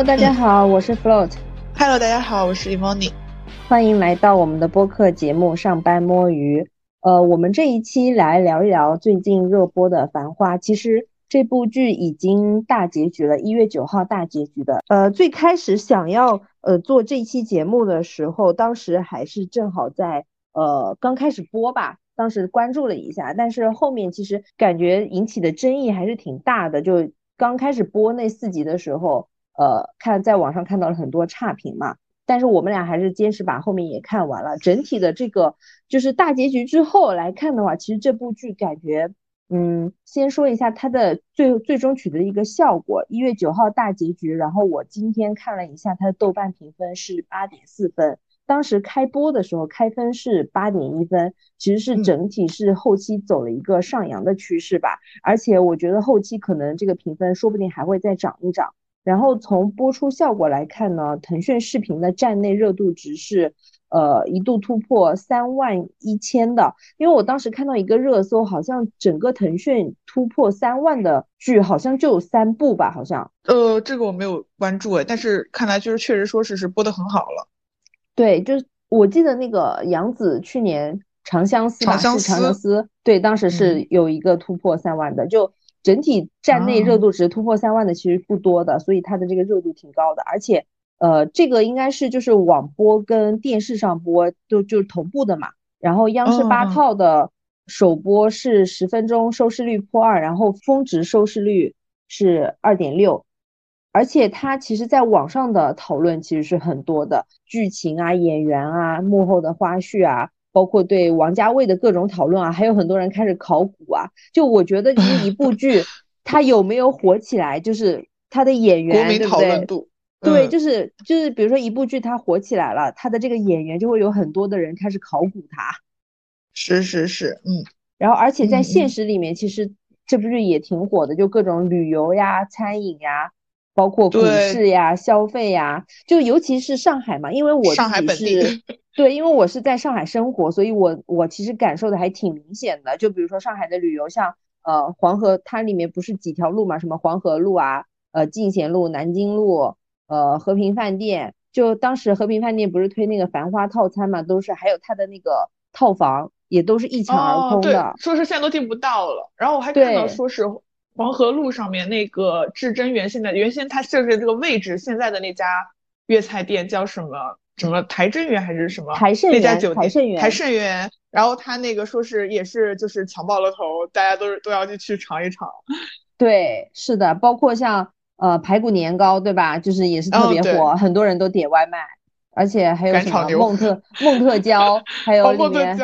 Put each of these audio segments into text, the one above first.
Hello，大家好，我是 Float。Hello，大家好，我是 Emony。欢迎来到我们的播客节目《上班摸鱼》。呃，我们这一期来聊一聊最近热播的《繁花》。其实这部剧已经大结局了，一月九号大结局的。呃，最开始想要呃做这期节目的时候，当时还是正好在呃刚开始播吧，当时关注了一下，但是后面其实感觉引起的争议还是挺大的。就刚开始播那四集的时候。呃，看在网上看到了很多差评嘛，但是我们俩还是坚持把后面也看完了。整体的这个就是大结局之后来看的话，其实这部剧感觉，嗯，先说一下它的最最终取得的一个效果。一月九号大结局，然后我今天看了一下它的豆瓣评分是八点四分，当时开播的时候开分是八点一分，其实是整体是后期走了一个上扬的趋势吧。而且我觉得后期可能这个评分说不定还会再涨一涨。然后从播出效果来看呢，腾讯视频的站内热度值是，呃，一度突破三万一千的。因为我当时看到一个热搜，好像整个腾讯突破三万的剧好像就有三部吧，好像。呃，这个我没有关注哎，但是看来就是确实说是是播的很好了。对，就是我记得那个杨紫去年《长相思》吧，是《长相思》，对，当时是有一个突破三万的，就。整体站内热度值突破三万的其实不多的，所以它的这个热度挺高的，而且，呃，这个应该是就是网播跟电视上播都就是同步的嘛。然后央视八套的首播是十分钟，收视率破二，然后峰值收视率是二点六，而且它其实在网上的讨论其实是很多的，剧情啊、演员啊、幕后的花絮啊。包括对王家卫的各种讨论啊，还有很多人开始考古啊。就我觉得，就是一部剧，它有没有火起来，就是它的演员，对不对？对，就是就是，比如说一部剧它火起来了，它的这个演员就会有很多的人开始考古它。是是是，嗯。然后，而且在现实里面，其实这部剧也挺火的，就各种旅游呀、餐饮呀，包括股市呀、消费呀，就尤其是上海嘛，因为我上海本地。对，因为我是在上海生活，所以我我其实感受的还挺明显的。就比如说上海的旅游，像呃黄河，它里面不是几条路嘛，什么黄河路啊，呃进贤路、南京路，呃和平饭店。就当时和平饭店不是推那个繁花套餐嘛，都是还有它的那个套房也都是一抢而空的。说是现在都订不到了。然后我还看到说是黄河路上面那个至臻园，现在原先它设置这个位置，现在的那家粤菜店叫什么？什么台臻园还是什么台盛那家酒店？台盛园，台盛园。然后他那个说是也是就是抢爆了头，大家都是都要去去尝一尝。对，是的，包括像呃排骨年糕，对吧？就是也是特别火，很多人都点外卖。而且还有什么梦特梦特娇，还有里面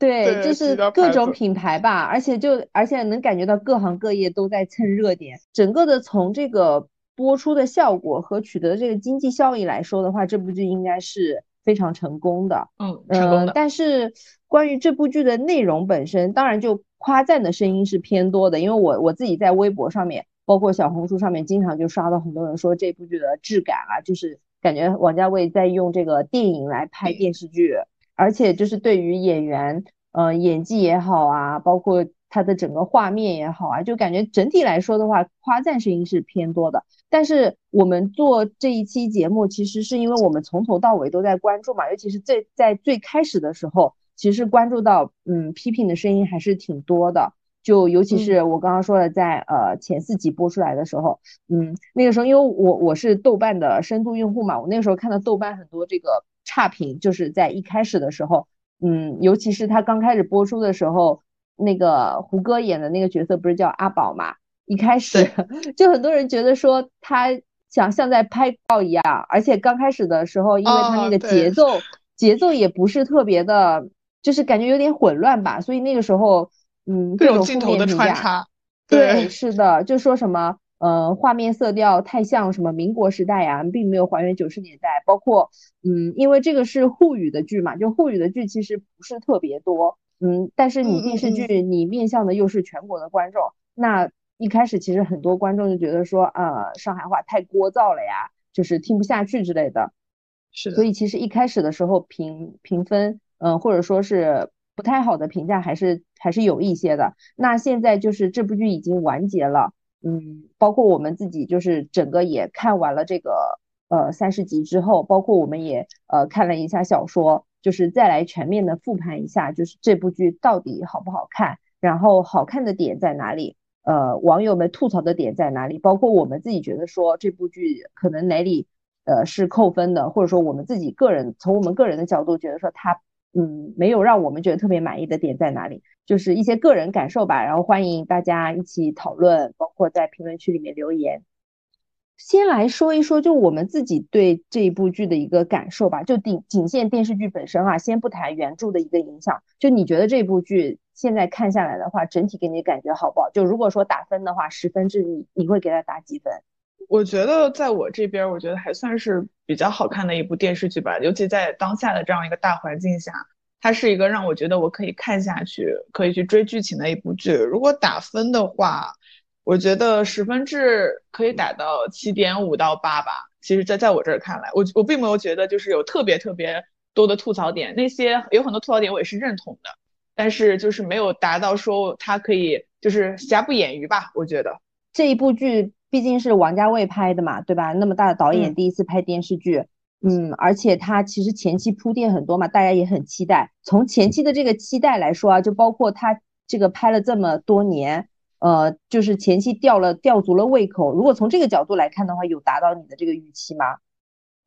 对，就是各种品牌吧。而且就而且能感觉到各行各业都在蹭热点，整个的从这个。播出的效果和取得的这个经济效益来说的话，这部剧应该是非常成功的。嗯，成功的。但是关于这部剧的内容本身，当然就夸赞的声音是偏多的，因为我我自己在微博上面，包括小红书上面，经常就刷到很多人说这部剧的质感啊，就是感觉王家卫在用这个电影来拍电视剧，而且就是对于演员，呃，演技也好啊，包括。他的整个画面也好啊，就感觉整体来说的话，夸赞声音是偏多的。但是我们做这一期节目，其实是因为我们从头到尾都在关注嘛，尤其是最在最开始的时候，其实关注到嗯批评的声音还是挺多的。就尤其是我刚刚说的，在呃前四集播出来的时候，嗯那个时候因为我我是豆瓣的深度用户嘛，我那个时候看到豆瓣很多这个差评，就是在一开始的时候，嗯尤其是他刚开始播出的时候。那个胡歌演的那个角色不是叫阿宝嘛？一开始 就很多人觉得说他想像在拍照一样，而且刚开始的时候，因为他那个节奏节奏也不是特别的，就是感觉有点混乱吧，所以那个时候，嗯，各种镜头的穿插，对，是的，就说什么呃画面色调太像什么民国时代呀，并没有还原九十年代，包括嗯，因为这个是沪语的剧嘛，就沪语的剧其实不是特别多。嗯，但是你电视剧你面向的又是全国的观众，那一开始其实很多观众就觉得说，呃，上海话太聒噪了呀，就是听不下去之类的。是的。所以其实一开始的时候评评分，嗯，或者说是不太好的评价还是还是有一些的。那现在就是这部剧已经完结了，嗯，包括我们自己就是整个也看完了这个呃三十集之后，包括我们也呃看了一下小说，就是再来全面的复盘一下，就是这部剧到底好不好看，然后好看的点在哪里，呃，网友们吐槽的点在哪里，包括我们自己觉得说这部剧可能哪里呃是扣分的，或者说我们自己个人从我们个人的角度觉得说它。嗯，没有让我们觉得特别满意的点在哪里？就是一些个人感受吧。然后欢迎大家一起讨论，包括在评论区里面留言。先来说一说，就我们自己对这一部剧的一个感受吧。就仅仅限电视剧本身啊，先不谈原著的一个影响。就你觉得这部剧现在看下来的话，整体给你感觉好不好？就如果说打分的话，十分制，你你会给它打几分？我觉得在我这边，我觉得还算是比较好看的一部电视剧吧。尤其在当下的这样一个大环境下，它是一个让我觉得我可以看下去、可以去追剧情的一部剧。如果打分的话，我觉得十分制可以打到七点五到八吧。其实，在在我这儿看来，我我并没有觉得就是有特别特别多的吐槽点，那些有很多吐槽点我也是认同的，但是就是没有达到说它可以就是瑕不掩瑜吧。我觉得这一部剧。毕竟是王家卫拍的嘛，对吧？那么大的导演第一次拍电视剧，嗯，而且他其实前期铺垫很多嘛，大家也很期待。从前期的这个期待来说啊，就包括他这个拍了这么多年，呃，就是前期吊了吊足了胃口。如果从这个角度来看的话，有达到你的这个预期吗？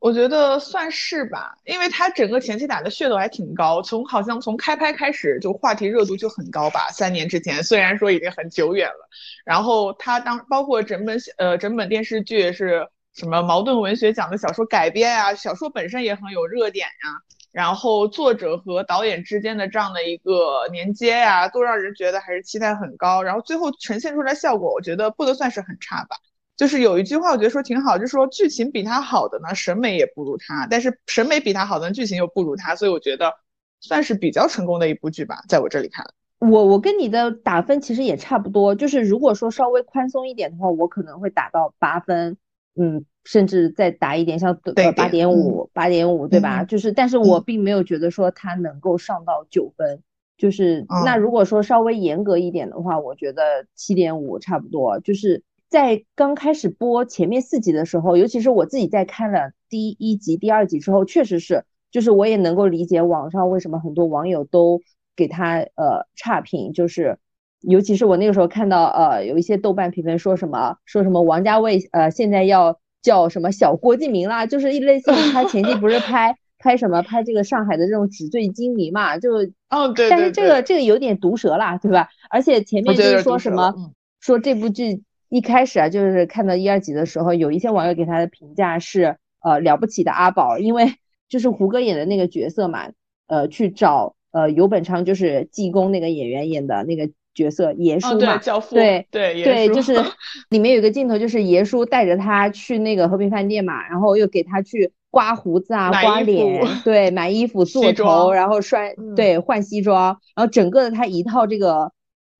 我觉得算是吧，因为他整个前期打的噱头还挺高，从好像从开拍开始就话题热度就很高吧。三年之前，虽然说已经很久远了，然后他当包括整本呃整本电视剧是什么矛盾文学奖的小说改编啊，小说本身也很有热点呀，然后作者和导演之间的这样的一个连接呀，都让人觉得还是期待很高，然后最后呈现出来效果，我觉得不能算是很差吧。就是有一句话，我觉得说挺好，就是说剧情比他好的呢，审美也不如他；但是审美比他好的剧情又不如他，所以我觉得算是比较成功的一部剧吧，在我这里看。我我跟你的打分其实也差不多，就是如果说稍微宽松一点的话，我可能会打到八分，嗯，甚至再打一点，像呃八点五、八点五，对吧？就是，但是我并没有觉得说它能够上到九分，就是那如果说稍微严格一点的话，我觉得七点五差不多，就是。在刚开始播前面四集的时候，尤其是我自己在看了第一集、第二集之后，确实是，就是我也能够理解网上为什么很多网友都给他呃差评，就是，尤其是我那个时候看到呃有一些豆瓣评分说什么说什么王家卫呃现在要叫什么小郭敬明啦，就是一类似于他前期不是 拍拍什么拍这个上海的这种纸醉金迷嘛，就哦对，但是这个这个有点毒舌啦，对吧？而且前面就是说什么说这部剧。一开始啊，就是看到一二集的时候，有一些网友给他的评价是，呃，了不起的阿宝，因为就是胡歌演的那个角色嘛，呃，去找呃游本昌，就是济公那个演员演的那个角色爷叔嘛，对对对，就是 里面有个镜头，就是爷叔带着他去那个和平饭店嘛，然后又给他去刮胡子啊、刮脸，对，买衣服、做头，然后摔对换西装，然后整个的他一套这个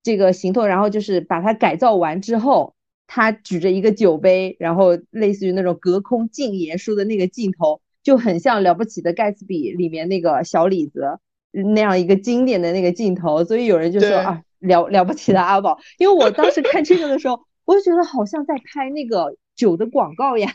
这个行头，然后就是把它改造完之后。他举着一个酒杯，然后类似于那种隔空敬爷叔的那个镜头，就很像《了不起的盖茨比》里面那个小李子那样一个经典的那个镜头。所以有人就说啊，了了不起的阿宝。因为我当时看这个的时候，我就觉得好像在拍那个酒的广告呀。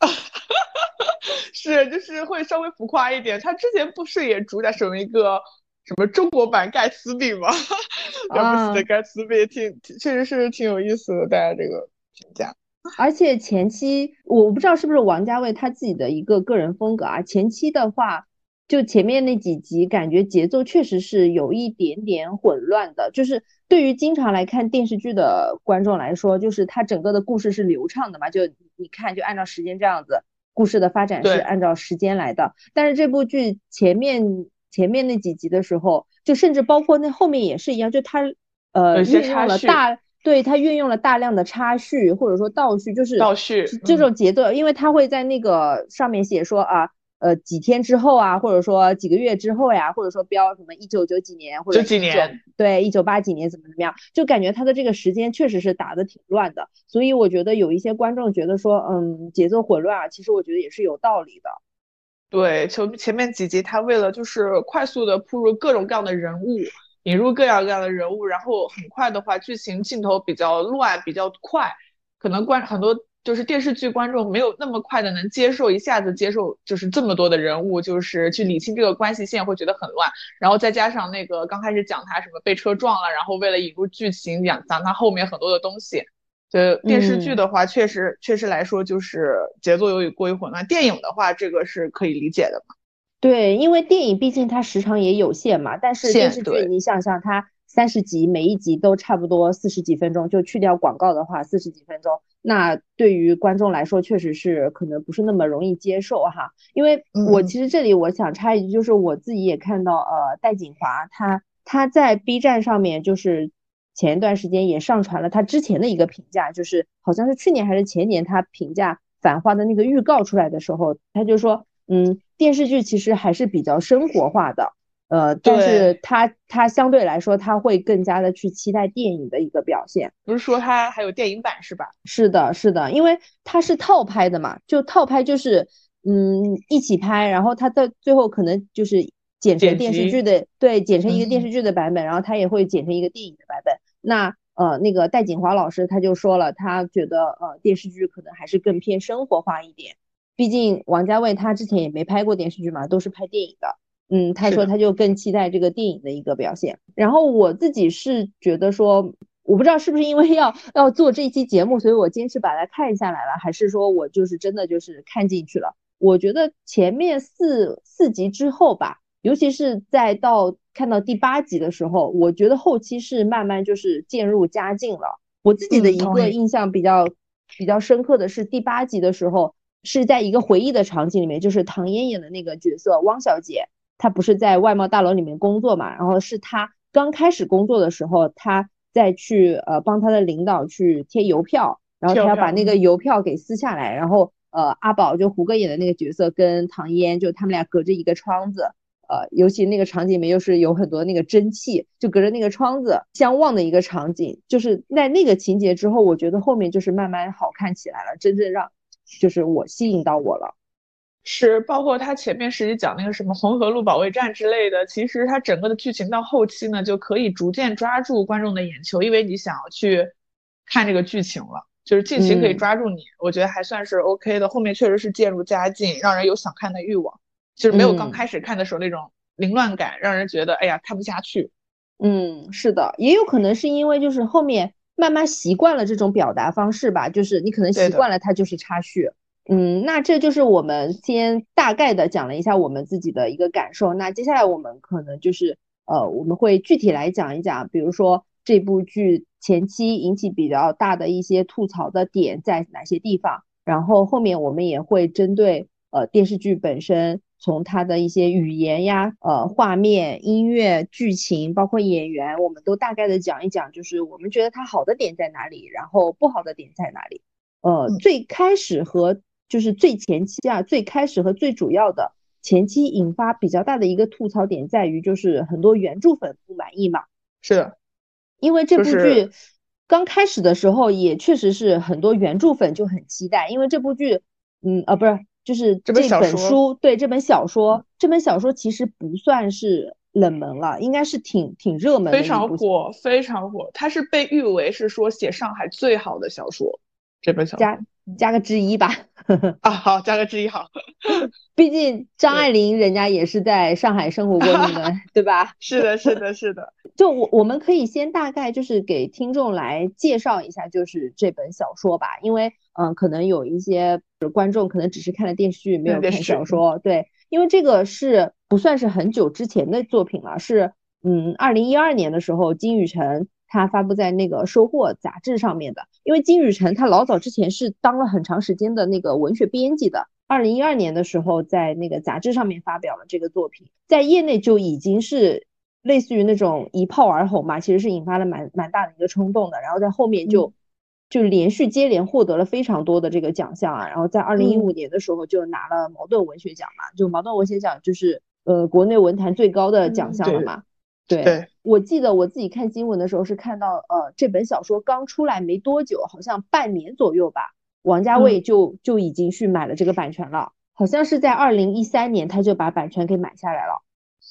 是，就是会稍微浮夸一点。他之前不是也主打什么一个什么中国版盖茨比吗？了不起的盖茨比，挺确实是挺有意思的，大家这个。评价，而且前期我不知道是不是王家卫他自己的一个个人风格啊。前期的话，就前面那几集感觉节奏确实是有一点点混乱的。就是对于经常来看电视剧的观众来说，就是它整个的故事是流畅的嘛，就你看就按照时间这样子，故事的发展是按照时间来的。但是这部剧前面前面那几集的时候，就甚至包括那后面也是一样，就他呃运用了大。对他运用了大量的插叙或者说倒叙，就是倒叙这种节奏，因为他会在那个上面写说啊，呃几天之后啊，或者说几个月之后呀，或者说标什么一九九几年或者几年，对一九八几年怎么怎么样，就感觉他的这个时间确实是打的挺乱的，所以我觉得有一些观众觉得说，嗯，节奏混乱啊，其实我觉得也是有道理的。对，前前面几集他为了就是快速的铺入各种各样的人物。引入各样各样的人物，然后很快的话，剧情镜头比较乱，比较快，可能观很多就是电视剧观众没有那么快的能接受，一下子接受就是这么多的人物，就是去理清这个关系线会觉得很乱。然后再加上那个刚开始讲他什么被车撞了，然后为了引入剧情讲讲他后面很多的东西。就电视剧的话，确实确实来说就是节奏有点过于混乱。电影的话，这个是可以理解的嘛？对，因为电影毕竟它时长也有限嘛。但是电视剧你想想，它三十集，每一集都差不多四十几分钟，就去掉广告的话，四十几分钟，那对于观众来说确实是可能不是那么容易接受哈。因为我其实这里我想插一句，就是我自己也看到，呃，戴锦华他他在 B 站上面就是。前一段时间也上传了他之前的一个评价，就是好像是去年还是前年，他评价《繁花》的那个预告出来的时候，他就说，嗯，电视剧其实还是比较生活化的，呃，但是他他相对来说他会更加的去期待电影的一个表现。不是说他还有电影版是吧？是的，是的，因为他是套拍的嘛，就套拍就是嗯一起拍，然后他的最后可能就是剪成电视剧的，对，剪成一个电视剧的版本，然后他也会剪成一个电影的版本。那呃，那个戴锦华老师他就说了，他觉得呃电视剧可能还是更偏生活化一点，毕竟王家卫他之前也没拍过电视剧嘛，都是拍电影的。嗯，他说他就更期待这个电影的一个表现。然后我自己是觉得说，我不知道是不是因为要要做这一期节目，所以我坚持把它看下来了，还是说我就是真的就是看进去了。我觉得前面四四集之后吧，尤其是在到。看到第八集的时候，我觉得后期是慢慢就是渐入佳境了。我自己的一个印象比较比较深刻的是第八集的时候，是在一个回忆的场景里面，就是唐嫣演的那个角色汪小姐，她不是在外贸大楼里面工作嘛，然后是她刚开始工作的时候，她在去呃帮她的领导去贴邮票，然后她要把那个邮票给撕下来，然后呃阿宝就胡歌演的那个角色跟唐嫣就他们俩隔着一个窗子。呃，尤其那个场景里面又是有很多那个蒸汽，就隔着那个窗子相望的一个场景，就是在那个情节之后，我觉得后面就是慢慢好看起来了，真正让就是我吸引到我了。是，包括他前面实际讲那个什么红河路保卫战之类的，其实他整个的剧情到后期呢，就可以逐渐抓住观众的眼球，因为你想要去看这个剧情了，就是剧情可以抓住你，我觉得还算是 OK 的。后面确实是渐入佳境，让人有想看的欲望。就是没有刚开始看的时候那种凌乱感，让人觉得哎呀看不下去。嗯，是的，也有可能是因为就是后面慢慢习惯了这种表达方式吧，就是你可能习惯了它就是插叙。嗯，那这就是我们先大概的讲了一下我们自己的一个感受。那接下来我们可能就是呃我们会具体来讲一讲，比如说这部剧前期引起比较大的一些吐槽的点在哪些地方，然后后面我们也会针对呃电视剧本身。从它的一些语言呀、呃画面、音乐、剧情，包括演员，我们都大概的讲一讲，就是我们觉得它好的点在哪里，然后不好的点在哪里。呃，最开始和就是最前期啊，最开始和最主要的前期引发比较大的一个吐槽点在于，就是很多原著粉不满意嘛。是的，因为这部剧刚开始的时候，也确实是很多原著粉就很期待，因为这部剧，嗯啊，不是。就是这本书，对这本小说，这本小说其实不算是冷门了，应该是挺挺热门，非常火，非常火。它是被誉为是说写上海最好的小说，这本小说加加个之一吧。啊，好，加个之一好。毕竟张爱玲人家也是在上海生活过的，对吧？是的，是的，是的。就我我们可以先大概就是给听众来介绍一下，就是这本小说吧，因为嗯，可能有一些。观众可能只是看了电视剧，没有看小说。对，因为这个是不算是很久之前的作品了，是嗯，二零一二年的时候，金宇澄他发布在那个《收获》杂志上面的。因为金宇澄他老早之前是当了很长时间的那个文学编辑的，二零一二年的时候在那个杂志上面发表了这个作品，在业内就已经是类似于那种一炮而红嘛，其实是引发了蛮蛮大的一个冲动的，然后在后面就。就连续接连获得了非常多的这个奖项啊，然后在二零一五年的时候就拿了茅盾文学奖嘛，就茅盾文学奖就是呃国内文坛最高的奖项了嘛。对，我记得我自己看新闻的时候是看到呃这本小说刚出来没多久，好像半年左右吧，王家卫就就已经去买了这个版权了，好像是在二零一三年他就把版权给买下来了。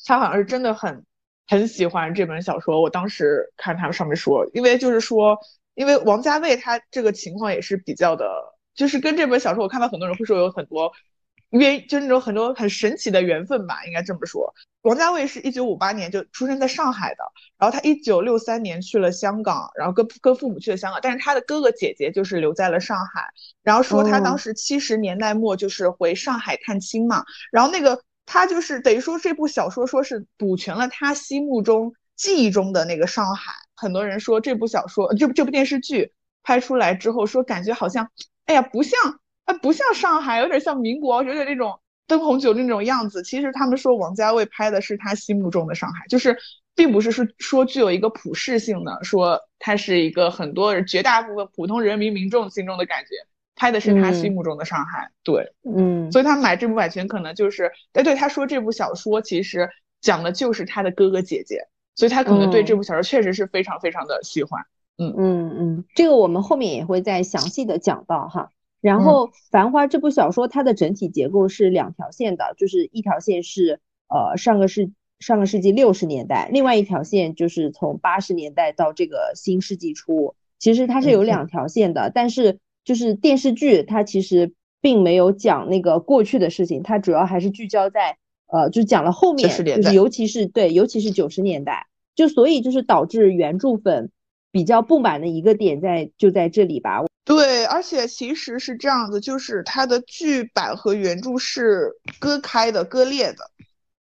他好像是真的很很喜欢这本小说，我当时看他们上面说，因为就是说。因为王家卫他这个情况也是比较的，就是跟这本小说，我看到很多人会说有很多。约就那种很多很神奇的缘分吧，应该这么说。王家卫是一九五八年就出生在上海的，然后他一九六三年去了香港，然后跟跟父母去了香港，但是他的哥哥姐姐就是留在了上海。然后说他当时七十年代末就是回上海探亲嘛，然后那个他就是等于说这部小说说是补全了他心目中记忆中的那个上海。很多人说这部小说这这部电视剧拍出来之后，说感觉好像，哎呀不像。它不像上海，有点像民国，有点那种灯红酒绿那种样子。其实他们说王家卫拍的是他心目中的上海，就是并不是说说具有一个普世性的，说它是一个很多人绝大部分普通人民民众心中的感觉，拍的是他心目中的上海。对，嗯，所以他买这部版权可能就是，哎，对，他说这部小说其实讲的就是他的哥哥姐姐，所以他可能对这部小说确实是非常非常的喜欢。嗯嗯嗯，这个我们后面也会再详细的讲到哈。然后，《繁花》这部小说它的整体结构是两条线的，就是一条线是呃上个世上个世纪六十年代，另外一条线就是从八十年代到这个新世纪初，其实它是有两条线的。但是就是电视剧它其实并没有讲那个过去的事情，它主要还是聚焦在呃就讲了后面，就是尤其是对，尤其是九十年代，就所以就是导致原著粉比较不满的一个点在就在这里吧。对，而且其实是这样子，就是它的剧版和原著是割开的、割裂的。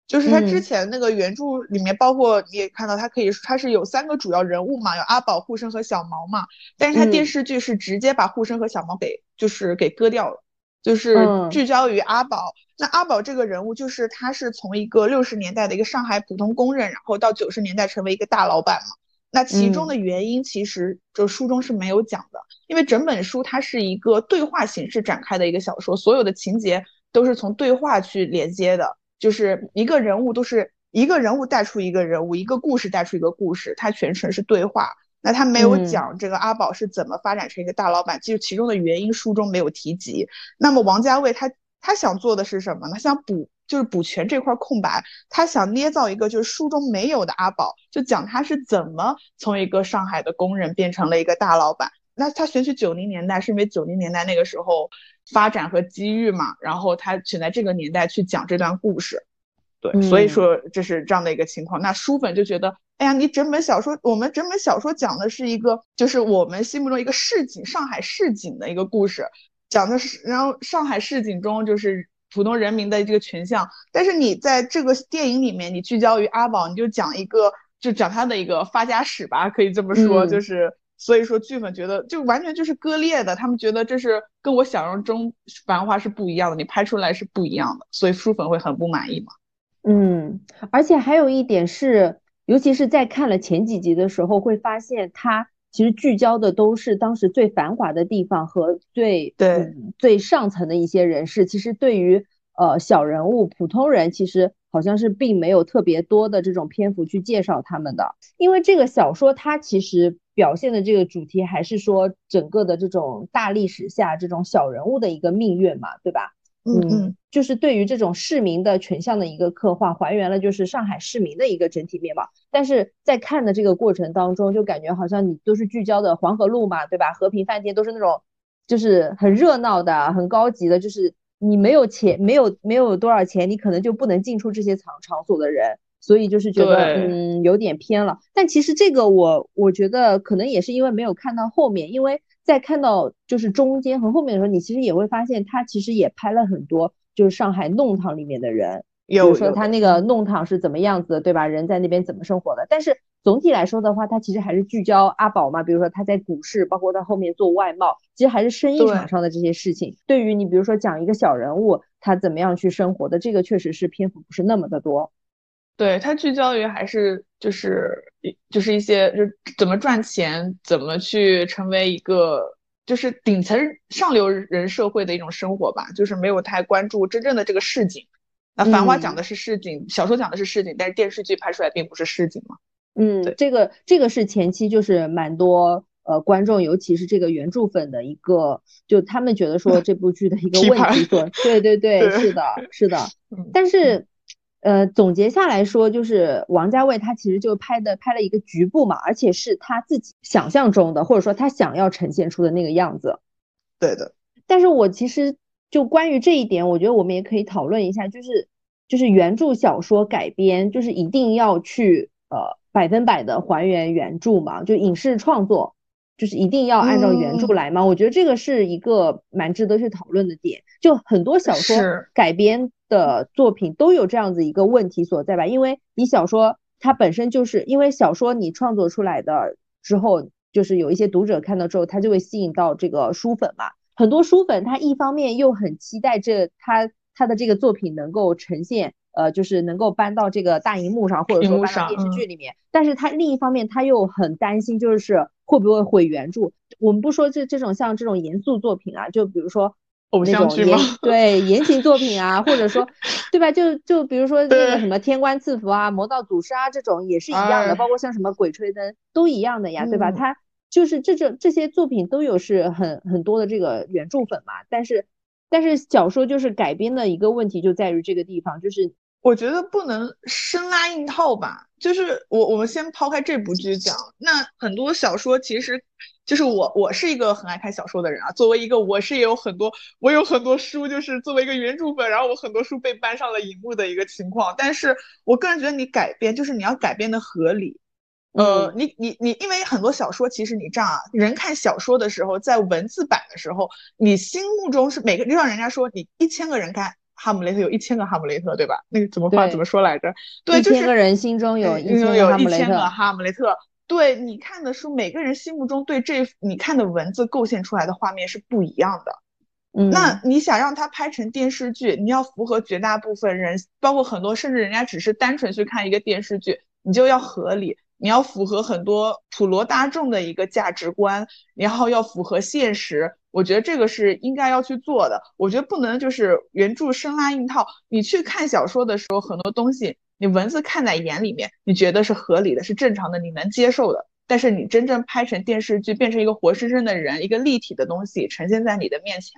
就是它之前那个原著里面，包括你也看到，它可以它是有三个主要人物嘛，有阿宝、护生和小毛嘛。但是它电视剧是直接把护生和小毛给就是给割掉了，就是聚焦于阿宝。那阿宝这个人物，就是他是从一个六十年代的一个上海普通工人，然后到九十年代成为一个大老板嘛。那其中的原因，其实就书中是没有讲的，因为整本书它是一个对话形式展开的一个小说，所有的情节都是从对话去连接的，就是一个人物都是一个人物带出一个人物，一个故事带出一个故事，它全程是对话。那他没有讲这个阿宝是怎么发展成一个大老板，其实其中的原因书中没有提及。那么王家卫他他想做的是什么呢？想补。就是补全这块空白，他想捏造一个就是书中没有的阿宝，就讲他是怎么从一个上海的工人变成了一个大老板。那他选取九零年代，是因为九零年代那个时候发展和机遇嘛，然后他选在这个年代去讲这段故事，对，所以说这是这样的一个情况。那书粉就觉得，哎呀，你整本小说，我们整本小说讲的是一个，就是我们心目中一个市井，上海市井的一个故事，讲的是，然后上海市井中就是。普通人民的这个群像，但是你在这个电影里面，你聚焦于阿宝，你就讲一个，就讲他的一个发家史吧，可以这么说，就是所以说剧粉觉得就完全就是割裂的，他们觉得这是跟我想象中繁花是不一样的，你拍出来是不一样的，所以书粉会很不满意嘛。嗯，而且还有一点是，尤其是在看了前几集的时候，会发现他。其实聚焦的都是当时最繁华的地方和最对最上层的一些人士。其实对于呃小人物、普通人，其实好像是并没有特别多的这种篇幅去介绍他们的。因为这个小说它其实表现的这个主题还是说整个的这种大历史下这种小人物的一个命运嘛，对吧？嗯嗯，就是对于这种市民的群像的一个刻画，还原了就是上海市民的一个整体面貌。但是在看的这个过程当中，就感觉好像你都是聚焦的黄河路嘛，对吧？和平饭店都是那种就是很热闹的、很高级的，就是你没有钱、没有没有多少钱，你可能就不能进出这些场场所的人，所以就是觉得嗯有点偏了。但其实这个我我觉得可能也是因为没有看到后面，因为。在看到就是中间和后面的时候，你其实也会发现，他其实也拍了很多，就是上海弄堂里面的人，比如说他那个弄堂是怎么样子的，对吧？人在那边怎么生活的？但是总体来说的话，他其实还是聚焦阿宝嘛，比如说他在股市，包括他后面做外贸，其实还是生意场上的这些事情。对于你，比如说讲一个小人物他怎么样去生活的，这个确实是篇幅不是那么的多。对他聚焦于还是就是就是一些就怎么赚钱，怎么去成为一个就是顶层上流人社会的一种生活吧，就是没有太关注真正的这个市井。那《繁花》讲的是市井，小说讲的是市井，但是电视剧拍出来并不是市井嘛。嗯，这个这个是前期就是蛮多呃观众，尤其是这个原著粉的一个，就他们觉得说这部剧的一个问题所，对对对，是的，是的，但是。呃，总结下来说，就是王家卫他其实就拍的拍了一个局部嘛，而且是他自己想象中的，或者说他想要呈现出的那个样子。对的。但是我其实就关于这一点，我觉得我们也可以讨论一下，就是就是原著小说改编，就是一定要去呃百分百的还原原著嘛？就影视创作，就是一定要按照原著来吗？我觉得这个是一个蛮值得去讨论的点。就很多小说改编。的作品都有这样子一个问题所在吧？因为你小说它本身就是因为小说你创作出来的之后，就是有一些读者看到之后，他就会吸引到这个书粉嘛。很多书粉他一方面又很期待这他他的这个作品能够呈现，呃，就是能够搬到这个大荧幕上，或者说搬到电视剧里面。但是他另一方面他又很担心，就是会不会毁原著。我们不说这这种像这种严肃作品啊，就比如说。偶像剧吗对言情作品啊，或者说，对吧？就就比如说那个什么天官赐福啊、魔道祖师啊这种也是一样的，包括像什么鬼吹灯都一样的呀，对吧？它就是这这这些作品都有是很很多的这个原著粉嘛，但是但是小说就是改编的一个问题就在于这个地方，就是我觉得不能生拉硬套吧。就是我我们先抛开这部剧讲，那很多小说其实。就是我，我是一个很爱看小说的人啊。作为一个，我是也有很多，我有很多书，就是作为一个原著粉，然后我很多书被搬上了荧幕的一个情况。但是我个人觉得，你改编就是你要改编的合理。呃，你你你，因为很多小说，其实你这样啊，人看小说的时候，在文字版的时候，你心目中是每个，就像人家说，你一千个人看哈姆雷特，有一千个哈姆雷特，对吧？那个怎么话怎么说来着？对，一千个人心中有一千个哈姆雷特。对你看的书，每个人心目中对这你看的文字构建出来的画面是不一样的。嗯，那你想让它拍成电视剧，你要符合绝大部分人，包括很多甚至人家只是单纯去看一个电视剧，你就要合理，你要符合很多普罗大众的一个价值观，然后要符合现实。我觉得这个是应该要去做的。我觉得不能就是原著生拉硬套。你去看小说的时候，很多东西。你文字看在眼里面，你觉得是合理的，是正常的，你能接受的。但是你真正拍成电视剧，变成一个活生生的人，一个立体的东西呈现在你的面前，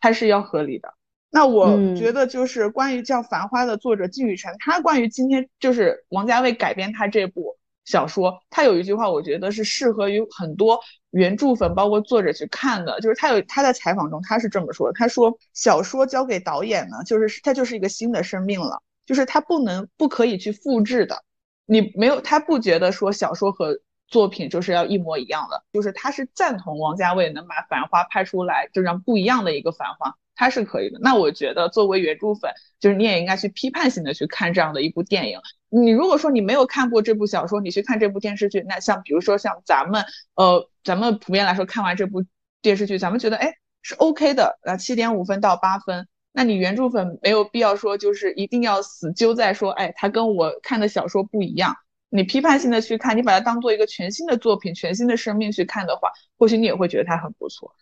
它是要合理的。那我觉得就是关于叫《繁花》的作者金宇澄，他关于今天就是王家卫改编他这部小说，他有一句话，我觉得是适合于很多原著粉，包括作者去看的。就是他有他在采访中他是这么说的，他说小说交给导演呢，就是他就是一个新的生命了。就是他不能不可以去复制的，你没有他不觉得说小说和作品就是要一模一样的，就是他是赞同王家卫能把《繁花》拍出来，就让不一样的一个《繁花》，他是可以的。那我觉得作为原著粉，就是你也应该去批判性的去看这样的一部电影。你如果说你没有看过这部小说，你去看这部电视剧，那像比如说像咱们，呃，咱们普遍来说看完这部电视剧，咱们觉得哎是 OK 的，呃七点五分到八分。那你原著粉没有必要说，就是一定要死揪在说，哎，他跟我看的小说不一样。你批判性的去看，你把它当做一个全新的作品、全新的生命去看的话，或许你也会觉得它很不错。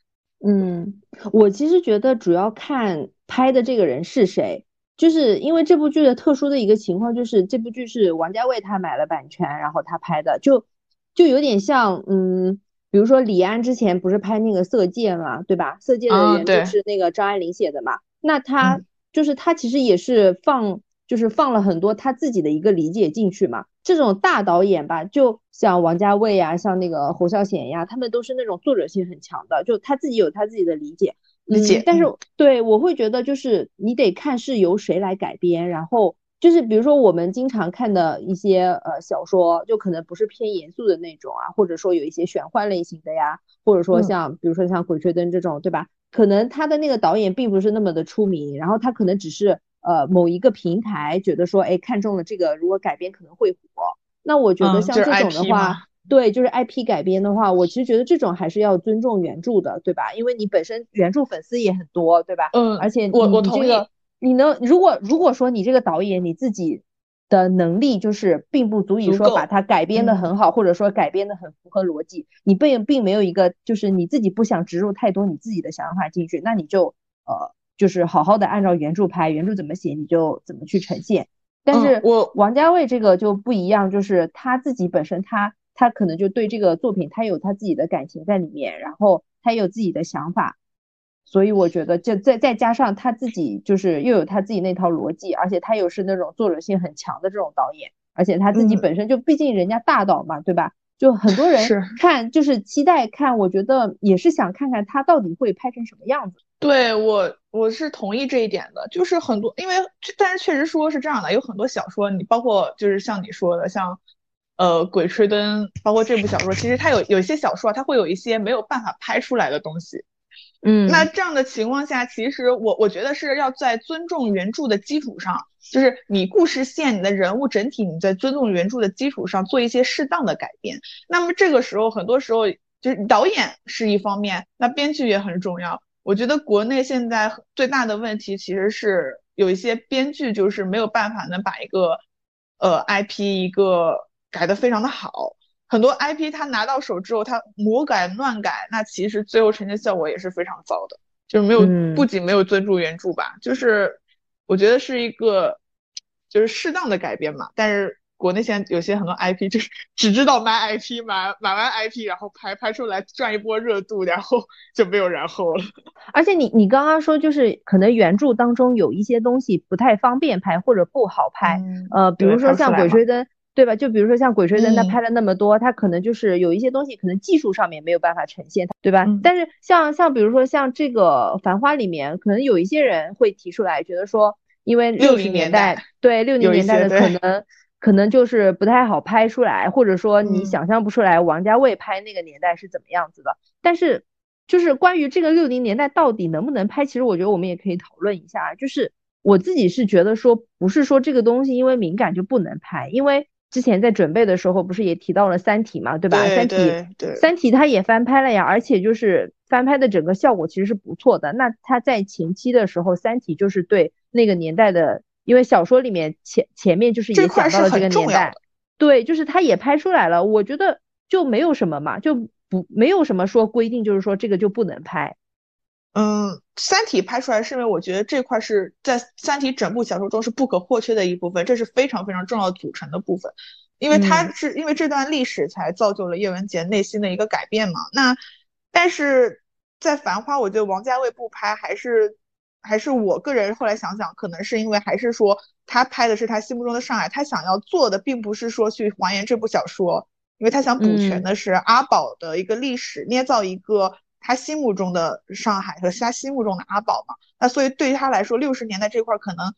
嗯，我其实觉得主要看拍的这个人是谁，就是因为这部剧的特殊的一个情况，就是这部剧是王家卫他买了版权，然后他拍的，就就有点像，嗯。比如说李安之前不是拍那个《色戒》嘛，对吧？《色戒》的原著是那个张爱玲写的嘛，那他就是他其实也是放，就是放了很多他自己的一个理解进去嘛。这种大导演吧，就像王家卫呀，像那个侯孝贤呀，他们都是那种作者性很强的，就他自己有他自己的理解，理解。但是对我会觉得，就是你得看是由谁来改编，然后。就是比如说我们经常看的一些呃小说，就可能不是偏严肃的那种啊，或者说有一些玄幻类型的呀，或者说像比如说像《鬼吹灯》这种，对吧？可能他的那个导演并不是那么的出名，然后他可能只是呃某一个平台觉得说，哎，看中了这个，如果改编可能会火。那我觉得像这种的话，对，就是 IP 改编的话，我其实觉得这种还是要尊重原著的，对吧？因为你本身原著粉丝也很多，对吧？嗯，而且我我同意。你能如果如果说你这个导演你自己的能力就是并不足以说把它改编的很好，或者说改编的很符合逻辑，你并并没有一个就是你自己不想植入太多你自己的想法进去，那你就呃就是好好的按照原著拍，原著怎么写你就怎么去呈现。但是我王家卫这个就不一样，就是他自己本身他他可能就对这个作品他有他自己的感情在里面，然后他有自己的想法。所以我觉得，就再再加上他自己，就是又有他自己那套逻辑，而且他又是那种作者性很强的这种导演，而且他自己本身就，毕竟人家大导嘛，对吧？就很多人看，就是期待看，我觉得也是想看看他到底会拍成什么样子。对我，我是同意这一点的，就是很多，因为但是确实说是这样的，有很多小说，你包括就是像你说的，像呃《鬼吹灯》，包括这部小说，其实它有有一些小说，它会有一些没有办法拍出来的东西。嗯，那这样的情况下，其实我我觉得是要在尊重原著的基础上，就是你故事线、你的人物整体，你在尊重原著的基础上做一些适当的改变。那么这个时候，很多时候就是导演是一方面，那编剧也很重要。我觉得国内现在最大的问题其实是有一些编剧就是没有办法能把一个呃 IP 一个改的非常的好。很多 IP 它拿到手之后，它魔改乱改，那其实最后呈现效果也是非常糟的，就是没有，不仅没有尊重原著吧，就是我觉得是一个就是适当的改编嘛。但是国内现在有些很多 IP 就是 只知道买 IP，买买完 IP 然后拍拍出来赚一波热度，然后 就没有然后了。而且你你刚刚说就是可能原著当中有一些东西不太方便拍或者不好拍，呃，比如说像《鬼吹灯》。对吧？就比如说像《鬼吹灯》，他拍了那么多，他可能就是有一些东西，可能技术上面没有办法呈现，对吧？但是像像比如说像这个《繁花》里面，可能有一些人会提出来，觉得说，因为六零年代，对六零年代的可能可能就是不太好拍出来，或者说你想象不出来王家卫拍那个年代是怎么样子的。但是就是关于这个六零年代到底能不能拍，其实我觉得我们也可以讨论一下。就是我自己是觉得说，不是说这个东西因为敏感就不能拍，因为。之前在准备的时候，不是也提到了《三体》嘛，对吧？三体，三体它也翻拍了呀，而且就是翻拍的整个效果其实是不错的。那它在前期的时候，《三体》就是对那个年代的，因为小说里面前前面就是也讲到了这个年代，对，就是它也拍出来了。我觉得就没有什么嘛，就不没有什么说规定，就是说这个就不能拍。嗯，三体拍出来是因为我觉得这块是在三体整部小说中是不可或缺的一部分，这是非常非常重要组成的部分，因为它是因为这段历史才造就了叶文洁内心的一个改变嘛。那但是在繁花，我觉得王家卫不拍还是还是我个人后来想想，可能是因为还是说他拍的是他心目中的上海，他想要做的并不是说去还原这部小说，因为他想补全的是阿宝的一个历史，捏造一个。他心目中的上海和他心目中的阿宝嘛，那所以对于他来说，六十年代这块可能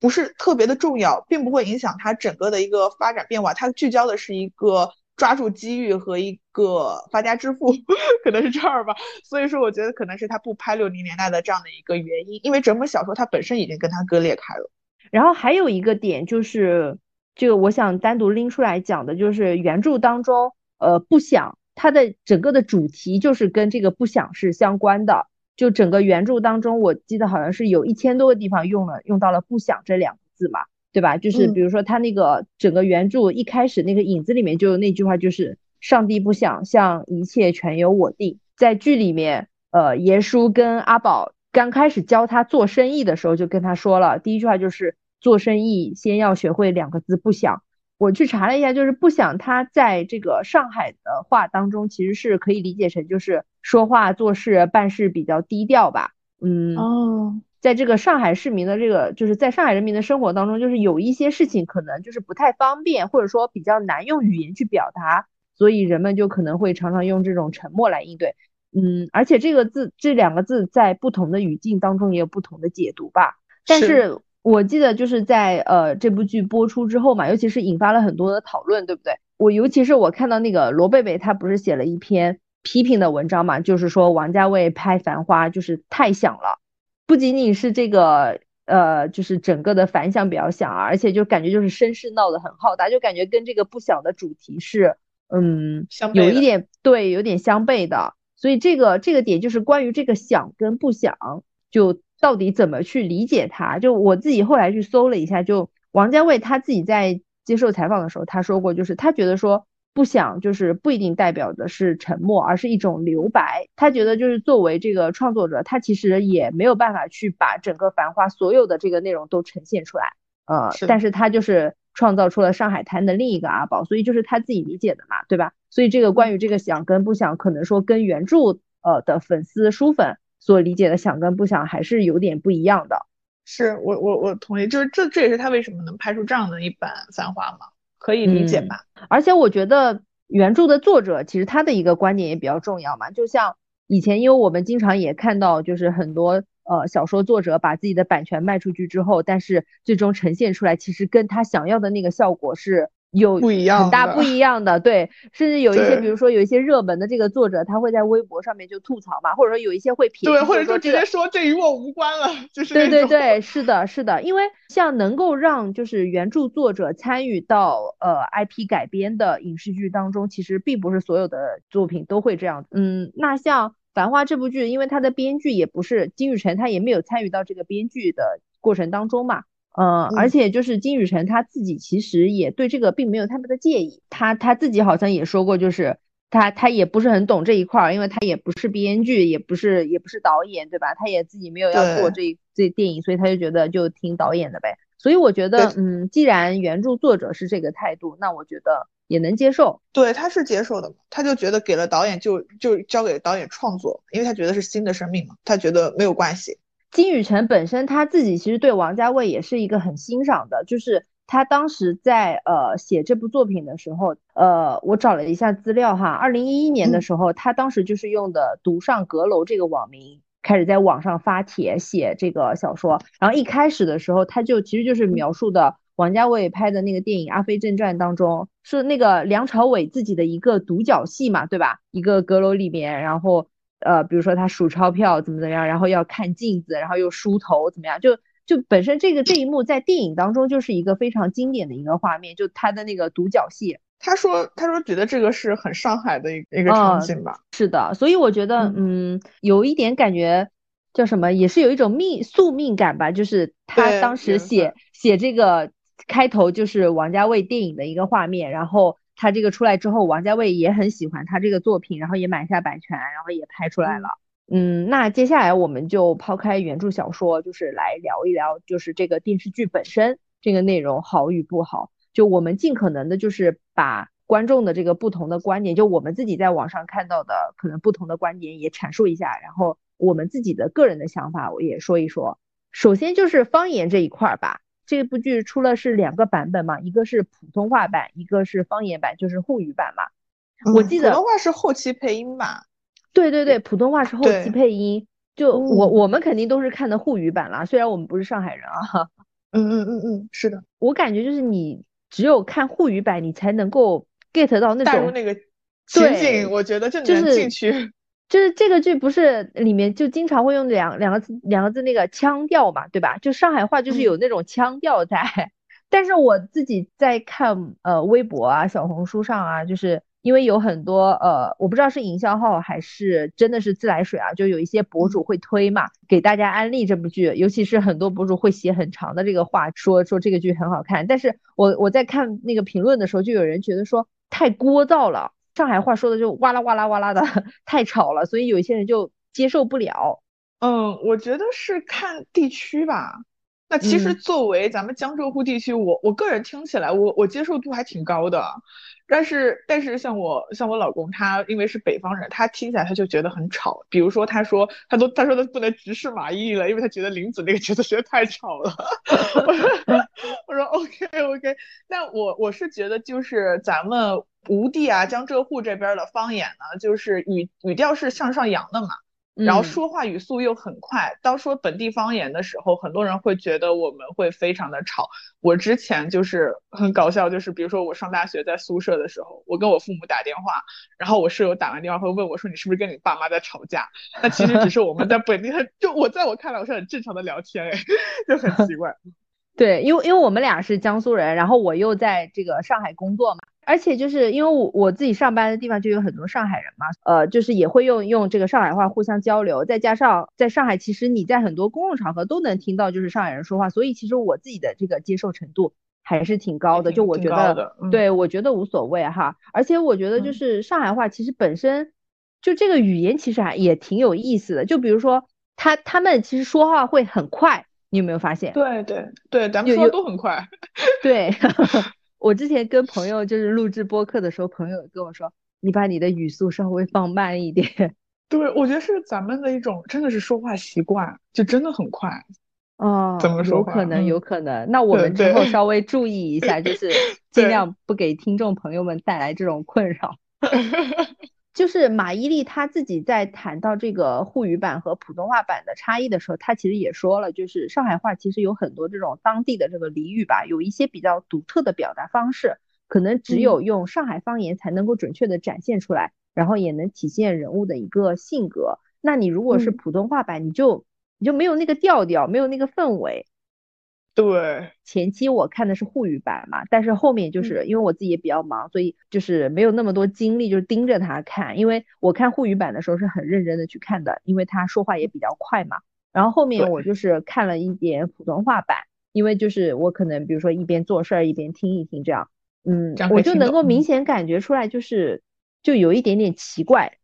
不是特别的重要，并不会影响他整个的一个发展变化。他聚焦的是一个抓住机遇和一个发家致富，可能是这儿吧。所以说，我觉得可能是他不拍六零年代的这样的一个原因，因为整本小说它本身已经跟他割裂开了。然后还有一个点就是，这个我想单独拎出来讲的，就是原著当中，呃，不想。它的整个的主题就是跟这个不想是相关的，就整个原著当中，我记得好像是有一千多个地方用了用到了不想这两个字嘛，对吧？就是比如说他那个整个原著一开始那个影子里面就有那句话，就是上帝不想像一切全由我定。在剧里面，呃，耶稣跟阿宝刚开始教他做生意的时候，就跟他说了，第一句话就是做生意先要学会两个字不想。我去查了一下，就是不想他在这个上海的话当中，其实是可以理解成就是说话做事办事比较低调吧。嗯哦，在这个上海市民的这个就是在上海人民的生活当中，就是有一些事情可能就是不太方便，或者说比较难用语言去表达，所以人们就可能会常常用这种沉默来应对。嗯，而且这个字这两个字在不同的语境当中也有不同的解读吧。但是。我记得就是在呃这部剧播出之后嘛，尤其是引发了很多的讨论，对不对？我尤其是我看到那个罗贝贝，他不是写了一篇批评的文章嘛，就是说王家卫拍《繁花》就是太响了，不仅仅是这个呃，就是整个的反响比较响啊，而且就感觉就是声势闹得很浩大，就感觉跟这个不响的主题是嗯有一点对有点相悖的，所以这个这个点就是关于这个响跟不响就。到底怎么去理解他？就我自己后来去搜了一下，就王家卫他自己在接受采访的时候，他说过，就是他觉得说不想，就是不一定代表的是沉默，而是一种留白。他觉得就是作为这个创作者，他其实也没有办法去把整个繁花所有的这个内容都呈现出来，呃，但是他就是创造出了上海滩的另一个阿宝，所以就是他自己理解的嘛，对吧？所以这个关于这个想跟不想，可能说跟原著呃的粉丝书粉。所理解的想跟不想还是有点不一样的。是我我我同意，就是这这也是他为什么能拍出这样的一版《繁花》嘛，可以理解吧？而且我觉得原著的作者其实他的一个观点也比较重要嘛，就像以前因为我们经常也看到，就是很多呃小说作者把自己的版权卖出去之后，但是最终呈现出来其实跟他想要的那个效果是。有不一样很大不一样的，对，甚至有一些，比如说有一些热门的这个作者，他会在微博上面就吐槽嘛，或者说有一些会评对，或者说直接说这与我无关了，就是对对对，是的，是的，因为像能够让就是原著作者参与到呃 IP 改编的影视剧当中，其实并不是所有的作品都会这样。嗯，那像《繁花》这部剧，因为它的编剧也不是金宇澄，他也没有参与到这个编剧的过程当中嘛。嗯，而且就是金宇澄他自己其实也对这个并没有太多的介意，他他自己好像也说过，就是他他也不是很懂这一块儿，因为他也不是编剧，也不是也不是导演，对吧？他也自己没有要做这这电影，所以他就觉得就听导演的呗。所以我觉得，嗯，既然原著作者是这个态度，那我觉得也能接受。对，他是接受的嘛，他就觉得给了导演就就交给导演创作，因为他觉得是新的生命嘛，他觉得没有关系。金宇澄本身他自己其实对王家卫也是一个很欣赏的，就是他当时在呃写这部作品的时候，呃，我找了一下资料哈，二零一一年的时候，他当时就是用的“独上阁楼”这个网名开始在网上发帖写这个小说，然后一开始的时候他就其实就是描述的王家卫拍的那个电影《阿飞正传》当中是那个梁朝伟自己的一个独角戏嘛，对吧？一个阁楼里面，然后。呃，比如说他数钞票怎么怎么样，然后要看镜子，然后又梳头怎么样，就就本身这个这一幕在电影当中就是一个非常经典的一个画面，就他的那个独角戏。他说他说觉得这个是很上海的一一个场景吧。是的，所以我觉得嗯，有一点感觉叫什么，也是有一种命宿命感吧，就是他当时写写这个开头就是王家卫电影的一个画面，然后。他这个出来之后，王家卫也很喜欢他这个作品，然后也买下版权，然后也拍出来了。嗯，那接下来我们就抛开原著小说，就是来聊一聊，就是这个电视剧本身这个内容好与不好。就我们尽可能的，就是把观众的这个不同的观点，就我们自己在网上看到的可能不同的观点也阐述一下，然后我们自己的个人的想法我也说一说。首先就是方言这一块儿吧。这部剧出了是两个版本嘛，一个是普通话版，一个是方言版，就是沪语版嘛。我记得普通话是后期配音吧？对对对，普通话是后期配音。就我我们肯定都是看的沪语版啦，虽然我们不是上海人啊。嗯嗯嗯嗯，是的。我感觉就是你只有看沪语版，你才能够 get 到那种带入那个情景，我觉得就能进去。就是这个剧不是里面就经常会用两两个字两个字那个腔调嘛，对吧？就上海话就是有那种腔调在。但是我自己在看呃微博啊、小红书上啊，就是因为有很多呃，我不知道是营销号还是真的是自来水啊，就有一些博主会推嘛，给大家安利这部剧，尤其是很多博主会写很长的这个话，说说这个剧很好看。但是我我在看那个评论的时候，就有人觉得说太聒噪了。上海话说的就哇啦哇啦哇啦的，太吵了，所以有一些人就接受不了。嗯，我觉得是看地区吧。那其实作为咱们江浙沪地区，我我个人听起来，我我接受度还挺高的。但是但是像我像我老公，他因为是北方人，他听起来他就觉得很吵。比如说他说他都他说他不能直视马毅了，因为他觉得林子那个角色实在太吵了。我说 OK OK，那我我是觉得就是咱们。吴地啊，江浙沪这边的方言呢，就是语语调是向上扬的嘛，然后说话语速又很快。当说本地方言的时候，很多人会觉得我们会非常的吵。我之前就是很搞笑，就是比如说我上大学在宿舍的时候，我跟我父母打电话，然后我室友打完电话会问我说你是不是跟你爸妈在吵架？那其实只是我们在本地，就我在我看来我是很正常的聊天，哎，就很奇怪。对，因为因为我们俩是江苏人，然后我又在这个上海工作嘛。而且就是因为我我自己上班的地方就有很多上海人嘛，呃，就是也会用用这个上海话互相交流。再加上在上海，其实你在很多公共场合都能听到就是上海人说话，所以其实我自己的这个接受程度还是挺高的。就我觉得，对我觉得无所谓哈。而且我觉得就是上海话其实本身就这个语言其实还也挺有意思的。就比如说他他们其实说话会很快，你有没有发现？对对对，咱们说的都很快。对。我之前跟朋友就是录制播客的时候，朋友跟我说：“你把你的语速稍微放慢一点。”对，我觉得是咱们的一种，真的是说话习惯，就真的很快。哦，怎么说？有可能，有可能。那我们之后稍微注意一下，就 是尽量不给听众朋友们带来这种困扰。就是马伊琍她自己在谈到这个沪语版和普通话版的差异的时候，她其实也说了，就是上海话其实有很多这种当地的这个俚语吧，有一些比较独特的表达方式，可能只有用上海方言才能够准确的展现出来，然后也能体现人物的一个性格。那你如果是普通话版，你就你就没有那个调调，没有那个氛围。对，前期我看的是沪语版嘛，但是后面就是因为我自己也比较忙，所以就是没有那么多精力，就是盯着他看。因为我看沪语版的时候是很认真的去看的，因为他说话也比较快嘛。然后后面我就是看了一点普通话版，因为就是我可能比如说一边做事儿一边听一听这样，嗯，我就能够明显感觉出来，就是就有一点点奇怪，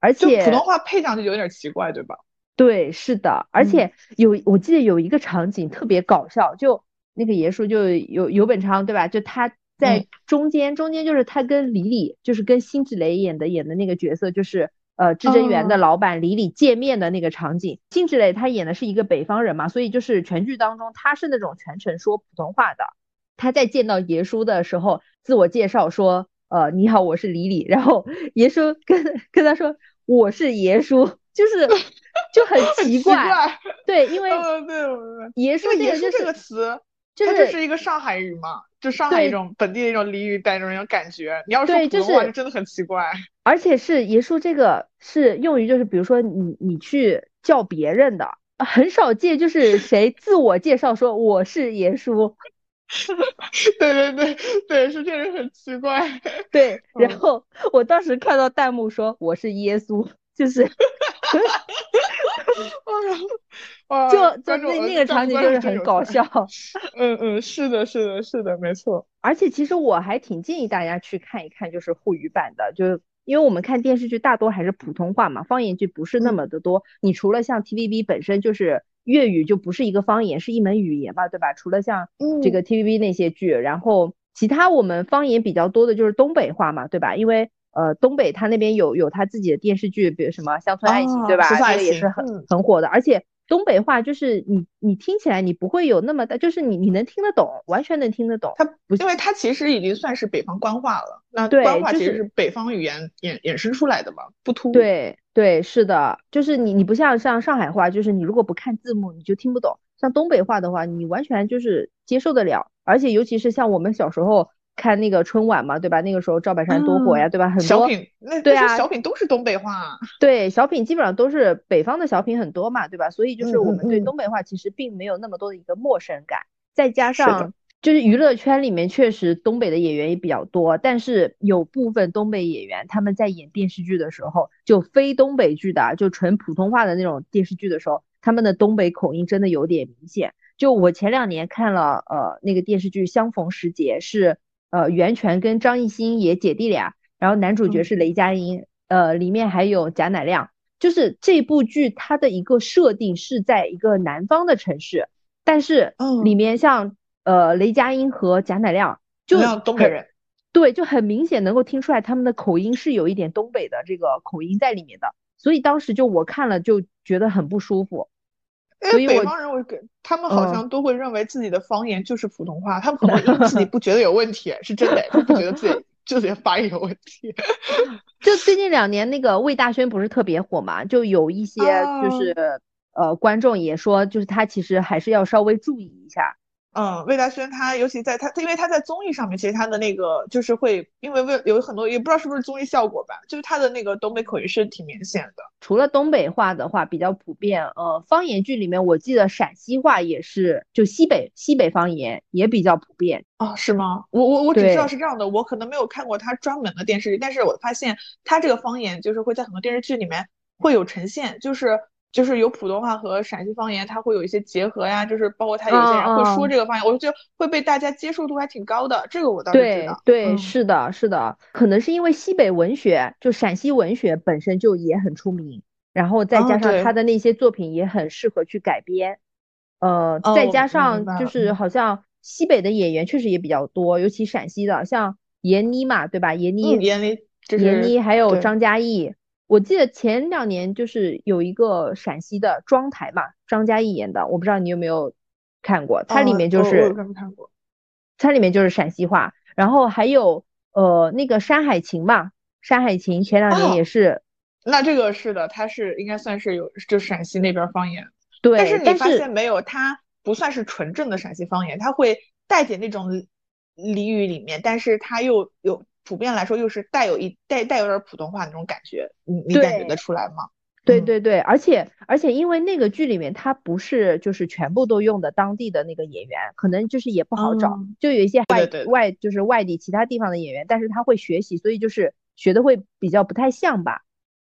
而且普通话配上去有点奇怪，对吧？对，是的，而且有我记得有一个场景特别搞笑，就那个爷叔就有有本昌对吧？就他在中间，中间就是他跟李李，就是跟辛芷蕾演的演的那个角色，就是呃至臻园的老板李李见面的那个场景。辛芷蕾她演的是一个北方人嘛，所以就是全剧当中她是那种全程说普通话的。他在见到爷叔的时候，自我介绍说，呃你好，我是李李，然后 爷叔跟跟他说我是爷叔，就是。就很奇怪，对，因为爷叔这个就是个词，它就是一个上海语嘛，就上海一种本地的一种俚语带着那种感觉。你要说普通话就真的很奇怪。而且是爷叔这个是用于就是比如说你你去叫别人的，很少见，就是谁自我介绍说我是爷叔。对对对对，是确实很奇怪。对，然后我当时看到弹幕说我是耶稣，就是。就就那那个场景就是很搞笑，嗯嗯，是的，是的，是的，没错。而且其实我还挺建议大家去看一看，就是沪语版的，就因为我们看电视剧大多还是普通话嘛，方言剧不是那么的多。你除了像 TVB 本身就是粤语就不是一个方言，是一门语言嘛，对吧？除了像这个 TVB 那些剧，然后其他我们方言比较多的就是东北话嘛，对吧？因为呃，东北他那边有有他自己的电视剧，比如什么《乡村爱情》，对吧？这个也是很很火的。而且东北话就是你你听起来你不会有那么大，就是你你能听得懂，完全能听得懂。它不，因为它其实已经算是北方官话了。那官话其实是北方语言衍衍生出来的嘛，不突。对对，是的，就是你你不像像上海话，就是你如果不看字幕你就听不懂。像东北话的话，你完全就是接受得了。而且尤其是像我们小时候。看那个春晚嘛，对吧？那个时候赵本山多火呀，对吧？很多小品，那对啊，小品都是东北话。对，小品基本上都是北方的小品很多嘛，对吧？所以就是我们对东北话其实并没有那么多的一个陌生感。再加上就是娱乐圈里面确实东北的演员也比较多，但是有部分东北演员他们在演电视剧的时候，就非东北剧的，就纯普通话的那种电视剧的时候，他们的东北口音真的有点明显。就我前两年看了呃那个电视剧《相逢时节》是。呃，袁泉跟张艺兴也姐弟俩，然后男主角是雷佳音，呃，里面还有贾乃亮。就是这部剧它的一个设定是在一个南方的城市，但是里面像呃雷佳音和贾乃亮就东北人，对，就很明显能够听出来他们的口音是有一点东北的这个口音在里面的，所以当时就我看了就觉得很不舒服。所以北方人，我给他们好像都会认为自己的方言就是普通话，他们可能自己不觉得有问题，是真的，不觉得自己就是发音有问题。就最近两年那个魏大勋不是特别火嘛，就有一些就是呃观众也说，就是他其实还是要稍微注意一下。嗯，魏大勋他尤其在他，因为他在综艺上面，其实他的那个就是会，因为为有很多也不知道是不是综艺效果吧，就是他的那个东北口音是挺明显的。除了东北话的话比较普遍，呃，方言剧里面我记得陕西话也是，就西北西北方言也比较普遍啊？是吗？我我我只知道是这样的，我可能没有看过他专门的电视剧，但是我发现他这个方言就是会在很多电视剧里面会有呈现，就是。就是有普通话和陕西方言，它会有一些结合呀，就是包括他有些人会说这个方言，我就觉得会被大家接受度还挺高的。这个我倒是知道。对对，是的，是的，可能是因为西北文学，就陕西文学本身就也很出名，然后再加上他的那些作品也很适合去改编，呃，再加上就是好像西北的演员确实也比较多，尤其陕西的，像闫妮嘛，对吧？闫妮，闫妮，闫妮还有张嘉译。我记得前两年就是有一个陕西的妆台嘛，张嘉译演的，我不知道你有没有看过，它里面就是看过，它里面就是陕西话，然后还有呃那个《山海情》嘛，《山海情》前两年也是，那这个是的，它是应该算是有就陕西那边方言，对，但是你发现没有，它不算是纯正的陕西方言，它会带点那种俚语里面，但是它又有。普遍来说，又是带有一带带有点普通话那种感觉，你你感觉得出来吗？对对对，而且而且因为那个剧里面他不是就是全部都用的当地的那个演员，可能就是也不好找，就有一些外外就是外地其他地方的演员，但是他会学习，所以就是学的会比较不太像吧。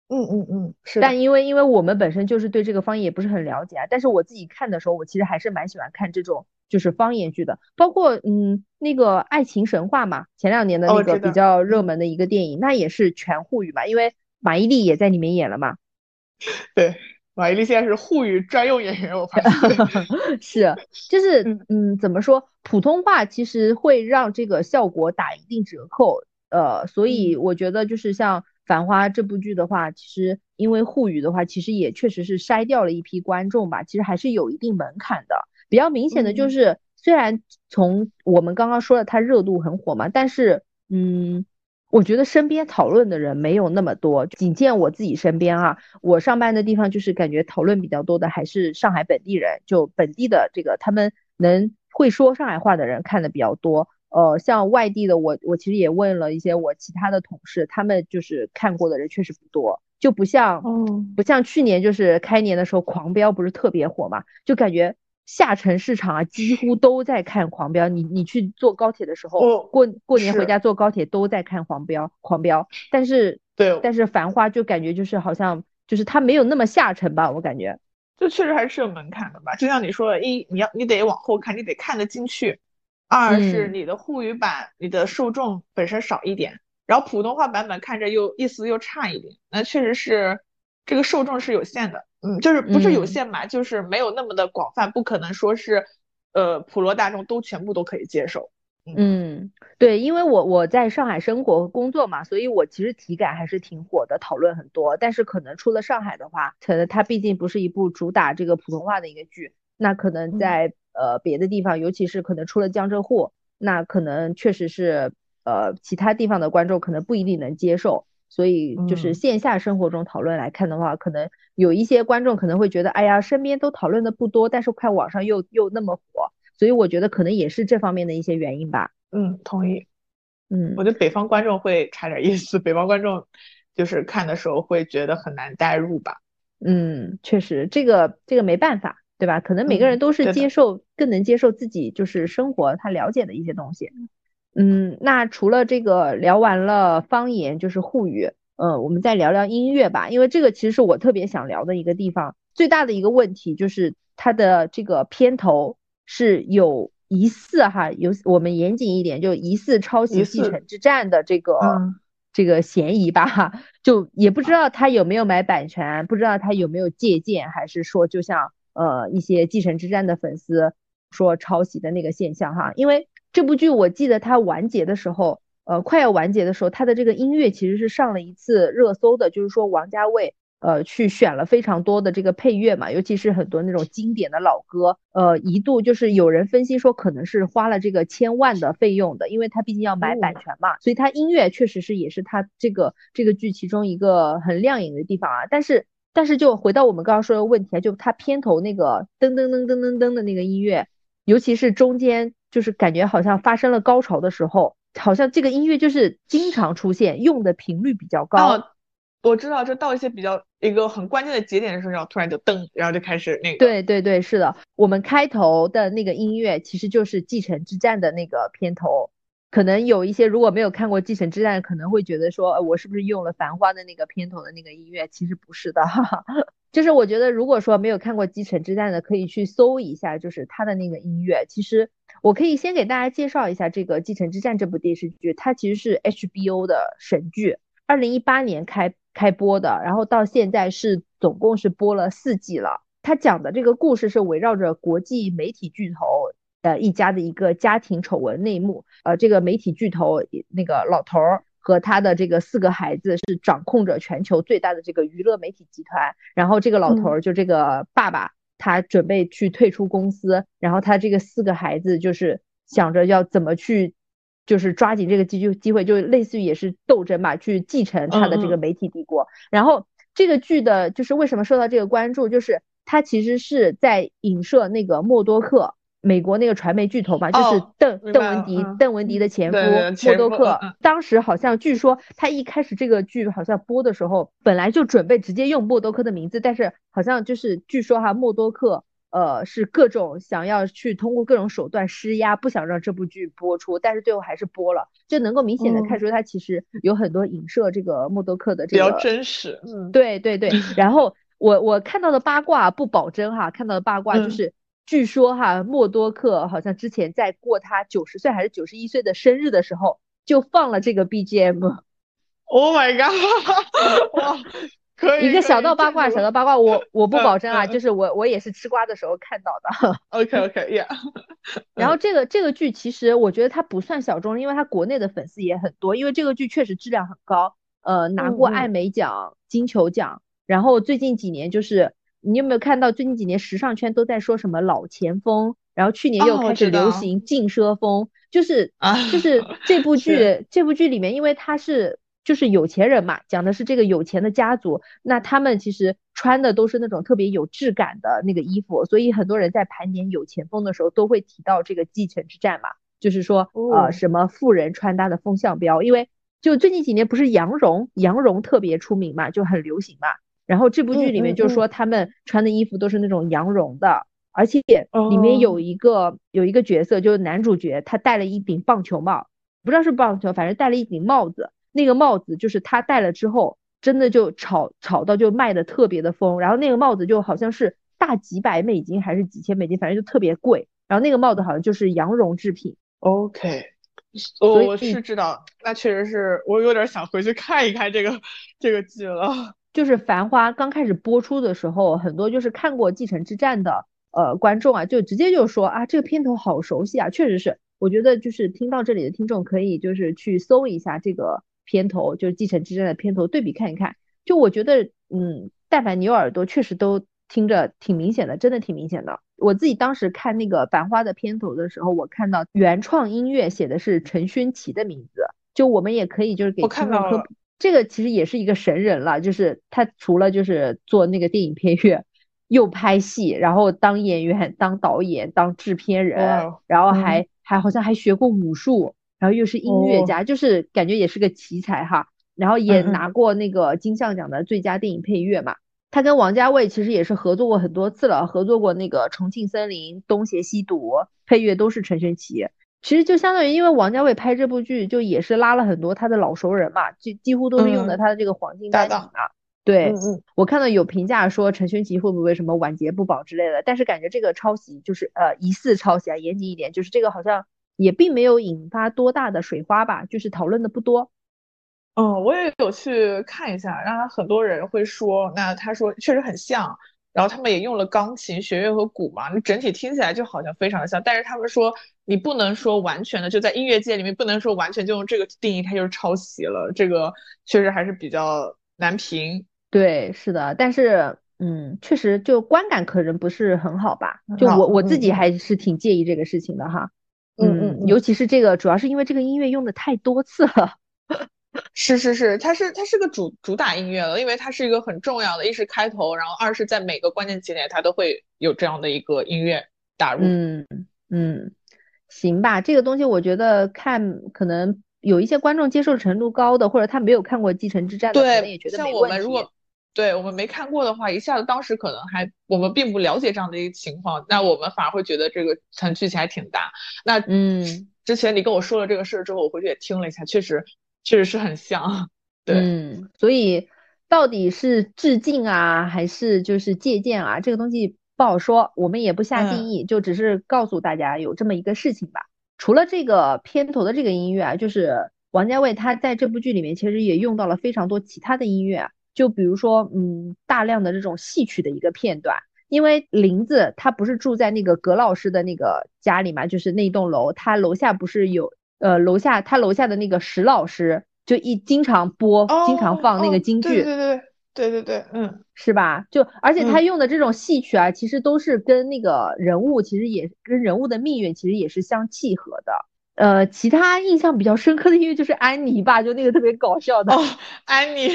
嗯嗯嗯，是。但因为因为我们本身就是对这个方言也不是很了解啊，但是我自己看的时候，我其实还是蛮喜欢看这种就是方言剧的，包括嗯那个《爱情神话》嘛，前两年的那个比较热门的一个电影，那也是全沪语嘛，因为马伊琍也在里面演了嘛。对，马伊琍现在是沪语专用演员，我发现。是，就是嗯怎么说，普通话其实会让这个效果打一定折扣，呃，所以我觉得就是像。繁花这部剧的话，其实因为沪语的话，其实也确实是筛掉了一批观众吧。其实还是有一定门槛的。比较明显的就是，虽然从我们刚刚说的它热度很火嘛，但是，嗯，我觉得身边讨论的人没有那么多。仅见我自己身边啊，我上班的地方就是感觉讨论比较多的还是上海本地人，就本地的这个他们能会说上海话的人看的比较多。呃，像外地的，我我其实也问了一些我其他的同事，他们就是看过的人确实不多，就不像，不像去年就是开年的时候，狂飙不是特别火嘛，就感觉下沉市场啊几乎 都在看狂飙。你你去坐高铁的时候，过过年回家坐高铁都在看狂飙，狂飙。但是对，但是繁花就感觉就是好像就是它没有那么下沉吧，我感觉，就确实还是有门槛的吧。就像你说的，一你要你得往后看，你得看得进去。二是你的沪语版，你的受众本身少一点，然后普通话版本看着又意思又差一点，那确实是这个受众是有限的，嗯，就是不是有限嘛，就是没有那么的广泛，不可能说是，呃，普罗大众都全部都可以接受。嗯，对，因为我我在上海生活和工作嘛，所以我其实体感还是挺火的，讨论很多。但是可能出了上海的话，可能它毕竟不是一部主打这个普通话的一个剧，那可能在。呃，别的地方，尤其是可能出了江浙沪，那可能确实是呃，其他地方的观众可能不一定能接受。所以就是线下生活中讨论来看的话，可能有一些观众可能会觉得，哎呀，身边都讨论的不多，但是看网上又又那么火，所以我觉得可能也是这方面的一些原因吧。嗯，同意。嗯，我觉得北方观众会差点意思，北方观众就是看的时候会觉得很难代入吧。嗯，确实，这个这个没办法。对吧？可能每个人都是接受更能接受自己就是生活他了解的一些东西。嗯，那除了这个聊完了方言就是沪语，嗯，我们再聊聊音乐吧，因为这个其实是我特别想聊的一个地方。最大的一个问题就是它的这个片头是有疑似哈，有我们严谨一点，就疑似抄袭《继承之战》的这个这个嫌疑吧哈。就也不知道他有没有买版权，不知道他有没有借鉴，还是说就像。呃，一些继承之战的粉丝说抄袭的那个现象哈，因为这部剧我记得它完结的时候，呃，快要完结的时候，它的这个音乐其实是上了一次热搜的，就是说王家卫呃去选了非常多的这个配乐嘛，尤其是很多那种经典的老歌，呃，一度就是有人分析说可能是花了这个千万的费用的，因为他毕竟要买版权嘛，所以他音乐确实是也是他这个这个剧其中一个很亮眼的地方啊，但是。但是就回到我们刚刚说的问题啊，就它片头那个噔噔噔噔噔噔的那个音乐，尤其是中间就是感觉好像发生了高潮的时候，好像这个音乐就是经常出现，用的频率比较高。我知道，就到一些比较一个很关键的节点的时候，然后突然就噔，然后就开始那个。对对对，是的，我们开头的那个音乐其实就是《继承之战》的那个片头。可能有一些如果没有看过《继承之战》，可能会觉得说，我是不是用了《繁花》的那个片头的那个音乐？其实不是的，哈哈。就是我觉得，如果说没有看过《继承之战》的，可以去搜一下，就是它的那个音乐。其实我可以先给大家介绍一下这个《继承之战》这部电视剧，它其实是 HBO 的神剧，二零一八年开开播的，然后到现在是总共是播了四季了。它讲的这个故事是围绕着国际媒体巨头。呃，一家的一个家庭丑闻内幕，呃，这个媒体巨头那个老头儿和他的这个四个孩子是掌控着全球最大的这个娱乐媒体集团，然后这个老头儿就这个爸爸，他准备去退出公司，然后他这个四个孩子就是想着要怎么去，就是抓紧这个机机会，就类似于也是斗争吧，去继承他的这个媒体帝国。然后这个剧的就是为什么受到这个关注，就是他其实是在影射那个默多克。美国那个传媒巨头嘛，就是邓邓文迪，邓文迪的前夫默多克。当时好像据说他一开始这个剧好像播的时候，本来就准备直接用默多克的名字，但是好像就是据说哈，默多克呃是各种想要去通过各种手段施压，不想让这部剧播出，但是最后还是播了，就能够明显的看出他其实有很多影射这个默多克的这个比较真实。嗯，对对对。然后我我看到的八卦不保真哈，看到的八卦就是。据说哈，默多克好像之前在过他九十岁还是九十一岁的生日的时候，就放了这个 BGM。Oh my god！哇，可以一个小道八卦，小道八卦，我我不保证啊，就是我我也是吃瓜的时候看到的。OK OK，Yeah。然后这个这个剧其实我觉得它不算小众，因为它国内的粉丝也很多，因为这个剧确实质量很高，呃，拿过艾美奖、金球奖，然后最近几年就是。你有没有看到最近几年时尚圈都在说什么老前锋，然后去年又开始流行劲奢风，就是就是 这部剧这部剧里面，因为他是就是有钱人嘛，讲的是这个有钱的家族，那他们其实穿的都是那种特别有质感的那个衣服，所以很多人在盘点有钱风的时候都会提到这个继承之战嘛，就是说呃什么富人穿搭的风向标，因为就最近几年不是羊绒羊绒特别出名嘛，就很流行嘛。然后这部剧里面就说他们穿的衣服都是那种羊绒的，而且里面有一个有一个角色就是男主角，他戴了一顶棒球帽，不知道是棒球，反正戴了一顶帽子。那个帽子就是他戴了之后，真的就炒炒到就卖的特别的疯。然后那个帽子就好像是大几百美金还是几千美金，反正就特别贵。然后那个帽子好像就是羊绒制品。OK，我我是知道，那确实是我有点想回去看一看这个这个剧了。就是《繁花》刚开始播出的时候，很多就是看过《继承之战》的呃观众啊，就直接就说啊，这个片头好熟悉啊，确实是。我觉得就是听到这里的听众可以就是去搜一下这个片头，就是《继承之战》的片头对比看一看。就我觉得，嗯，但凡你有耳朵，确实都听着挺明显的，真的挺明显的。我自己当时看那个《繁花》的片头的时候，我看到原创音乐写的是陈勋奇的名字，就我们也可以就是给听众科普。这个其实也是一个神人了，就是他除了就是做那个电影配乐，又拍戏，然后当演员、当导演、当制片人，然后还还好像还学过武术，然后又是音乐家，就是感觉也是个奇才哈。然后也拿过那个金像奖的最佳电影配乐嘛。他跟王家卫其实也是合作过很多次了，合作过那个《重庆森林》《东邪西毒》，配乐都是陈勋奇。其实就相当于，因为王家卫拍这部剧，就也是拉了很多他的老熟人嘛，就几乎都是用的他的这个黄金班底嘛。对，嗯我看到有评价说陈勋奇会不会什么晚节不保之类的，但是感觉这个抄袭就是呃疑似抄袭啊，严谨一点，就是这个好像也并没有引发多大的水花吧，就是讨论的不多。嗯，我也有去看一下，然后很多人会说，那他说确实很像。然后他们也用了钢琴、弦乐和鼓嘛，那整体听起来就好像非常的像。但是他们说你不能说完全的，就在音乐界里面不能说完全就用这个定义，它就是抄袭了。这个确实还是比较难评。对，是的，但是嗯，确实就观感可能不是很好吧。就我我自己还是挺介意这个事情的哈。嗯嗯，尤其是这个，主要是因为这个音乐用的太多次了。是是是，它是它是个主主打音乐了，因为它是一个很重要的，一是开头，然后二是在每个关键节点它都会有这样的一个音乐打入。嗯嗯，行吧，这个东西我觉得看可能有一些观众接受程度高的，或者他没有看过《继承之战》的，可能也觉得像我们如果对我们没看过的话，一下子当时可能还我们并不了解这样的一个情况，那我们反而会觉得这个层剧情还挺大。那嗯，之前你跟我说了这个事儿之后，我回去也听了一下，确实。确实是很像，对，嗯，所以到底是致敬啊，还是就是借鉴啊？这个东西不好说，我们也不下定义，就只是告诉大家有这么一个事情吧。除了这个片头的这个音乐啊，就是王家卫他在这部剧里面其实也用到了非常多其他的音乐，就比如说，嗯，大量的这种戏曲的一个片段。因为林子他不是住在那个葛老师的那个家里嘛，就是那栋楼，他楼下不是有。呃，楼下他楼下的那个石老师，就一经常播，经常放那个京剧。对对对对对对，嗯，是吧？就而且他用的这种戏曲啊，其实都是跟那个人物，其实也跟人物的命运其实也是相契合的。呃，其他印象比较深刻的音乐就是安妮吧，就那个特别搞笑的。哦，安妮，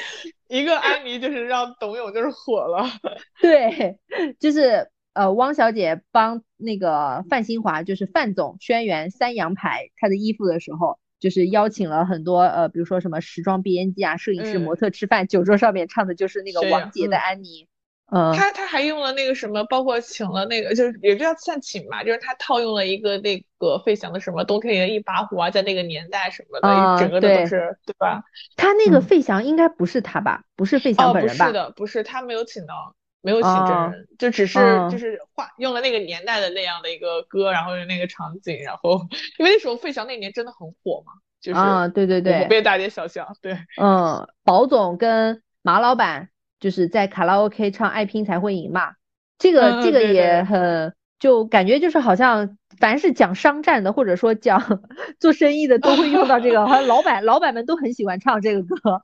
一个安妮就是让董永就是火了。对，就是呃，汪小姐帮那个范新华，就是范总轩辕三羊牌他的衣服的时候，就是邀请了很多呃，比如说什么时装编辑啊、摄影师、模特吃饭，酒桌上面唱的就是那个王杰的安妮。嗯，他他还用了那个什么，包括请了那个，就是也叫算请吧，就是他套用了一个那个费翔的什么“冬天里的一把火”啊，在那个年代什么的，整个的都是对吧？他那个费翔应该不是他吧？不是费翔本人吧？不是的，不是他没有请到，没有请真人，就只是就是画用了那个年代的那样的一个歌，然后那个场景，然后因为那时候费翔那年真的很火嘛，就是啊，对对对，被大街小巷，对，嗯，宝总跟马老板。就是在卡拉 OK 唱《爱拼才会赢》嘛，这个这个也很，就感觉就是好像凡是讲商战的或者说讲 做生意的都会用到这个，好像老板老板们都很喜欢唱这个歌。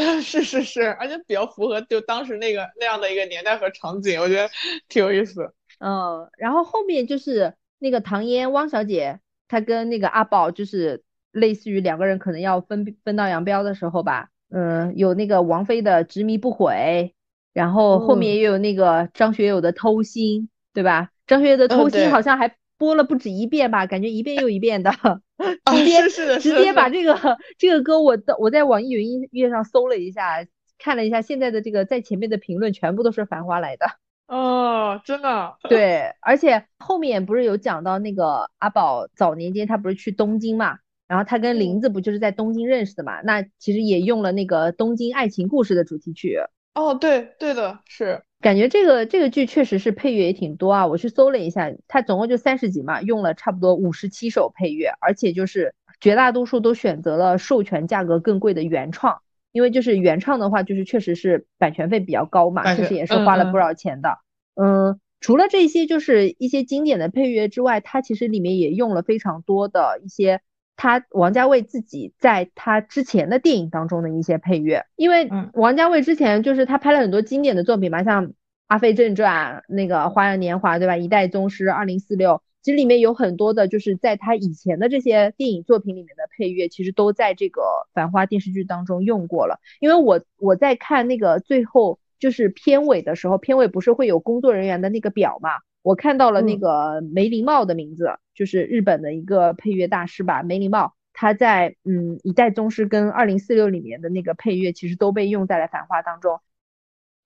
是是是，而且比较符合就当时那个那样的一个年代和场景，我觉得 挺有意思。嗯，然后后面就是那个唐嫣汪小姐，她跟那个阿宝就是类似于两个人可能要分分道扬镳的时候吧。嗯，有那个王菲的执迷不悔，然后后面也有那个张学友的偷心，对吧？张学友的偷心好像还播了不止一遍吧，感觉一遍又一遍的，直接是直接把这个这个歌我我在网易云音乐上搜了一下，看了一下现在的这个在前面的评论全部都是繁花来的。哦，真的。对，而且后面不是有讲到那个阿宝早年间他不是去东京嘛？然后他跟林子不就是在东京认识的嘛？那其实也用了那个《东京爱情故事》的主题曲。哦，对，对的，是感觉这个这个剧确实是配乐也挺多啊。我去搜了一下，它总共就三十集嘛，用了差不多五十七首配乐，而且就是绝大多数都选择了授权价格更贵的原创，因为就是原创的话，就是确实是版权费比较高嘛，确实也是花了不少钱的。嗯，除了这些就是一些经典的配乐之外，它其实里面也用了非常多的一些。他王家卫自己在他之前的电影当中的一些配乐，因为王家卫之前就是他拍了很多经典的作品嘛，像《阿飞正传》、那个《花样年华》，对吧？《一代宗师》、《二零四六》，其实里面有很多的，就是在他以前的这些电影作品里面的配乐，其实都在这个《繁花》电视剧当中用过了。因为我我在看那个最后就是片尾的时候，片尾不是会有工作人员的那个表嘛？我看到了那个梅林茂的名字，就是日本的一个配乐大师吧。梅林茂他在嗯《一代宗师》跟《二零四六》里面的那个配乐，其实都被用在了《繁花》当中。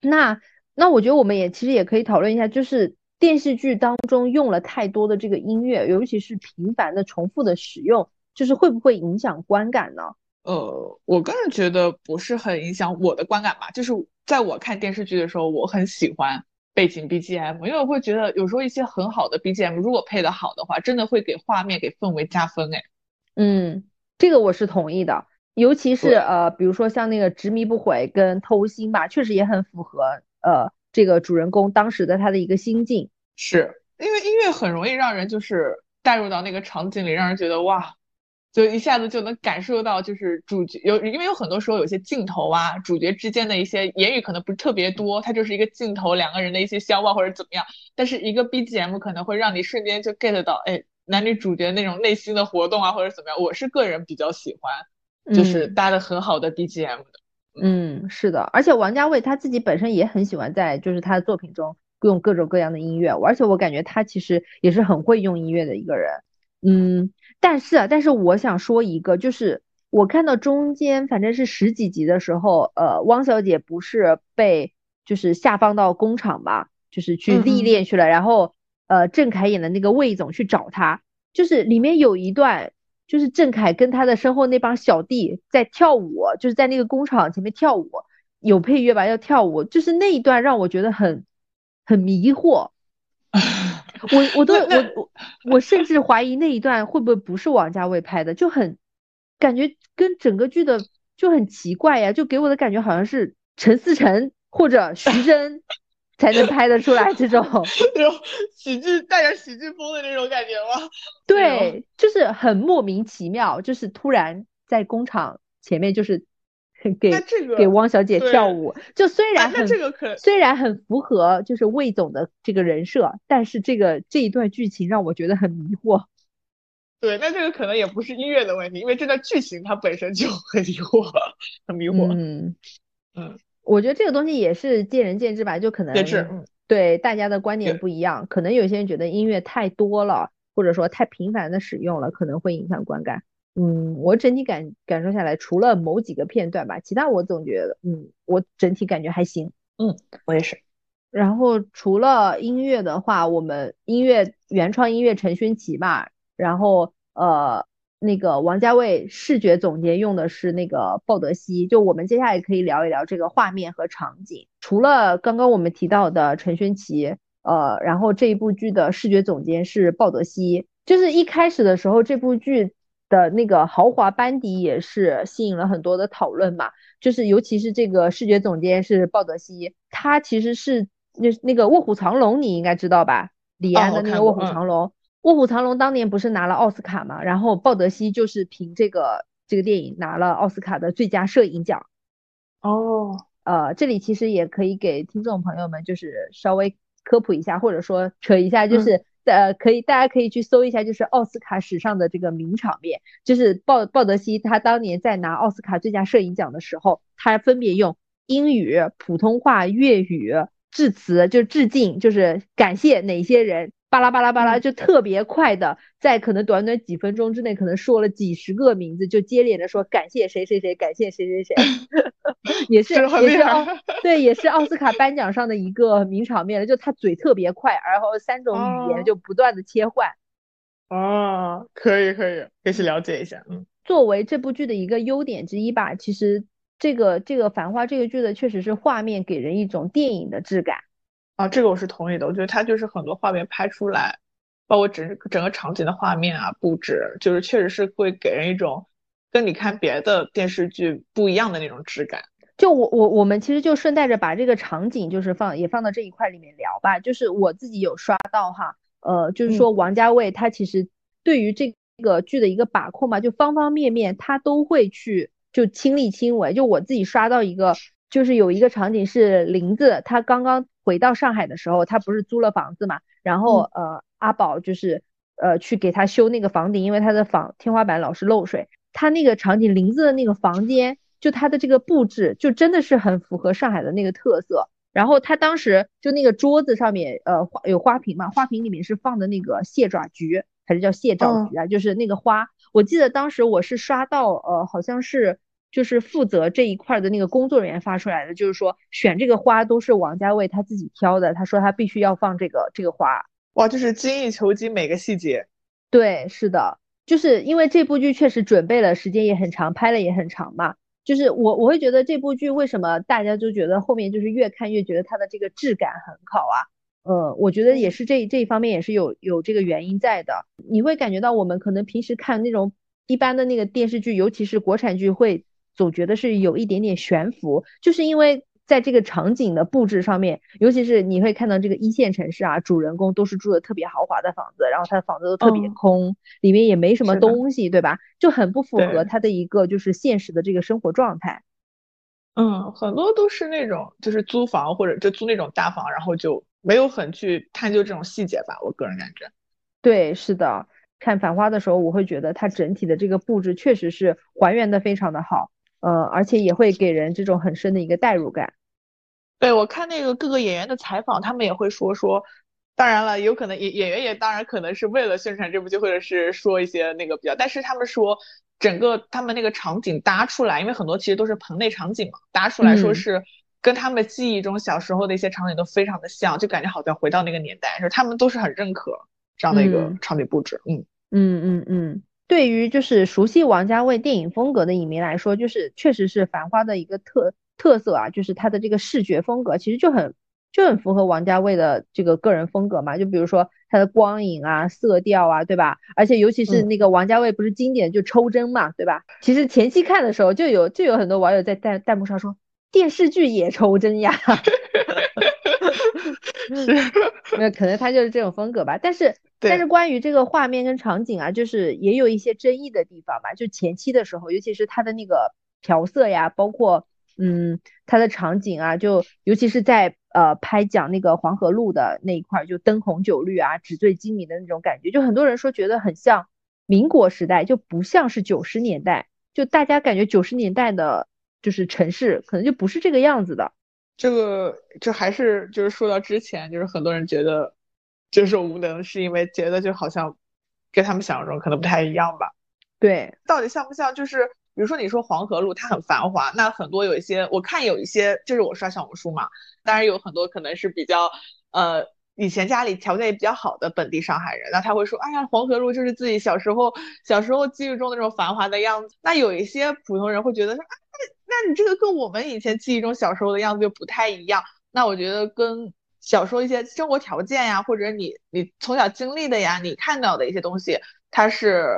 那那我觉得我们也其实也可以讨论一下，就是电视剧当中用了太多的这个音乐，尤其是频繁的重复的使用，就是会不会影响观感呢？呃，我个人觉得不是很影响我的观感吧。就是在我看电视剧的时候，我很喜欢。背景 BGM，因为我会觉得有时候一些很好的 BGM，如果配的好的话，真的会给画面给氛围加分哎。嗯，这个我是同意的，尤其是呃，比如说像那个执迷不悔跟偷心吧，确实也很符合呃这个主人公当时的他的一个心境。是因为音乐很容易让人就是带入到那个场景里，让人觉得哇。就一下子就能感受到，就是主角有，因为有很多时候有些镜头啊，主角之间的一些言语可能不是特别多，它就是一个镜头，两个人的一些相望或者怎么样。但是一个 BGM 可能会让你瞬间就 get 到，哎，男女主角那种内心的活动啊，或者怎么样。我是个人比较喜欢，就是搭的很好的 BGM 的。嗯，是的，而且王家卫他自己本身也很喜欢在就是他的作品中用各种各样的音乐，而且我感觉他其实也是很会用音乐的一个人。嗯。但是啊，但是我想说一个，就是我看到中间反正是十几集的时候，呃，汪小姐不是被就是下放到工厂嘛，就是去历练去了，然后呃，郑恺演的那个魏总去找她，就是里面有一段，就是郑恺跟他的身后那帮小弟在跳舞，就是在那个工厂前面跳舞，有配乐吧，要跳舞，就是那一段让我觉得很很迷惑。我我都我我我甚至怀疑那一段会不会不是王家卫拍的，就很感觉跟整个剧的就很奇怪呀，就给我的感觉好像是陈思诚或者徐峥 才能拍得出来这种 那种喜剧带着喜剧风的那种感觉吗？对，就是很莫名其妙，就是突然在工厂前面就是 给这个给汪小姐跳舞，就虽然很这个可虽然很符合就是魏总的这个人设，但是这个这一段剧情让我觉得很迷惑。对，那这个可能也不是音乐的问题，因为这段剧情它本身就很迷惑，很迷惑。嗯嗯，我觉得这个东西也是见仁见智吧，就可能对大家的观点不一样，可能有些人觉得音乐太多了，或者说太频繁的使用了，可能会影响观感。嗯，我整体感感受下来，除了某几个片段吧，其他我总觉得，嗯，我整体感觉还行。嗯，我也是。然后除了音乐的话，我们音乐原创音乐陈勋奇吧。然后呃，那个王家卫视觉总监用的是那个鲍德西，就我们接下来可以聊一聊这个画面和场景。除了刚刚我们提到的陈勋奇，呃，然后这一部剧的视觉总监是鲍德西，就是一开始的时候，这部剧的那个豪华班底也是吸引了很多的讨论嘛，就是尤其是这个视觉总监是鲍德西，他其实是那那个卧虎藏龙，你应该知道吧？李安的那个卧虎藏龙。卧虎藏龙当年不是拿了奥斯卡嘛？然后鲍德西就是凭这个这个电影拿了奥斯卡的最佳摄影奖。哦，呃，这里其实也可以给听众朋友们就是稍微科普一下，或者说扯一下，就是呃，可以大家可以去搜一下，就是奥斯卡史上的这个名场面，就是鲍鲍德西他当年在拿奥斯卡最佳摄影奖的时候，他分别用英语、普通话、粤语致辞，就致敬，就是感谢哪些人。巴拉巴拉巴拉，就特别快的，在可能短短几分钟之内，可能说了几十个名字，就接连的说感谢谁谁谁，感谢谁谁谁，也是也是奥对，也是奥斯卡颁奖上的一个名场面了。就他嘴特别快，然后三种语言就不断的切换。哦，可以可以，可以去了解一下。嗯，作为这部剧的一个优点之一吧，其实这个这个《繁花》这个剧的确实是画面给人一种电影的质感。啊，这个我是同意的。我觉得它就是很多画面拍出来，包括整整个场景的画面啊布置，就是确实是会给人一种跟你看别的电视剧不一样的那种质感。就我我我们其实就顺带着把这个场景就是放也放到这一块里面聊吧。就是我自己有刷到哈，呃，就是说王家卫他其实对于这个剧的一个把控嘛，就方方面面他都会去就亲力亲为。就我自己刷到一个，就是有一个场景是林子他刚刚。回到上海的时候，他不是租了房子嘛？然后呃，阿宝就是呃去给他修那个房顶，因为他的房天花板老是漏水。他那个场景，林子的那个房间，就他的这个布置，就真的是很符合上海的那个特色。然后他当时就那个桌子上面，呃，花有花瓶嘛，花瓶里面是放的那个蟹爪菊，还是叫蟹爪菊啊？就是那个花。我记得当时我是刷到，呃，好像是。就是负责这一块的那个工作人员发出来的，就是说选这个花都是王家卫他自己挑的。他说他必须要放这个这个花，哇，就是精益求精，每个细节。对，是的，就是因为这部剧确实准备了时间也很长，拍了也很长嘛。就是我我会觉得这部剧为什么大家就觉得后面就是越看越觉得它的这个质感很好啊？呃，我觉得也是这这一方面也是有有这个原因在的。你会感觉到我们可能平时看那种一般的那个电视剧，尤其是国产剧会。总觉得是有一点点悬浮，就是因为在这个场景的布置上面，尤其是你会看到这个一线城市啊，主人公都是住的特别豪华的房子，然后他的房子都特别空，里面也没什么东西，对吧？就很不符合他的一个就是现实的这个生活状态。嗯，很多都是那种就是租房或者就租那种大房，然后就没有很去探究这种细节吧，我个人感觉。对，是的，看《繁花》的时候，我会觉得它整体的这个布置确实是还原的非常的好。呃，而且也会给人这种很深的一个代入感。对我看那个各个演员的采访，他们也会说说，当然了，有可能演演员也当然可能是为了宣传这部剧，或者是说一些那个比较，但是他们说整个他们那个场景搭出来，因为很多其实都是棚内场景嘛，搭出来说是跟他们记忆中小时候的一些场景都非常的像，就感觉好像回到那个年代，是他们都是很认可这样的一个场景布置。嗯嗯嗯嗯。对于就是熟悉王家卫电影风格的影迷来说，就是确实是《繁花》的一个特特色啊，就是它的这个视觉风格其实就很就很符合王家卫的这个个人风格嘛。就比如说它的光影啊、色调啊，对吧？而且尤其是那个王家卫不是经典就抽帧嘛，对吧？其实前期看的时候就有就有很多网友在弹弹幕上说电视剧也抽帧呀。那 可能他就是这种风格吧，但是 但是关于这个画面跟场景啊，就是也有一些争议的地方吧。就前期的时候，尤其是他的那个调色呀，包括嗯他的场景啊，就尤其是在呃拍讲那个黄河路的那一块，就灯红酒绿啊，纸醉金迷的那种感觉，就很多人说觉得很像民国时代，就不像是九十年代，就大家感觉九十年代的就是城市可能就不是这个样子的。这个就还是就是说到之前，就是很多人觉得就是无能，是因为觉得就好像跟他们想象中可能不太一样吧。对，到底像不像？就是比如说你说黄河路它很繁华，那很多有一些我看有一些就是我刷小红书嘛，当然有很多可能是比较呃以前家里条件也比较好的本地上海人，那他会说，哎呀黄河路就是自己小时候小时候记忆中那种繁华的样子。那有一些普通人会觉得说，那你这个跟我们以前记忆中小时候的样子就不太一样。那我觉得跟小时候一些生活条件呀，或者你你从小经历的呀，你看到的一些东西，它是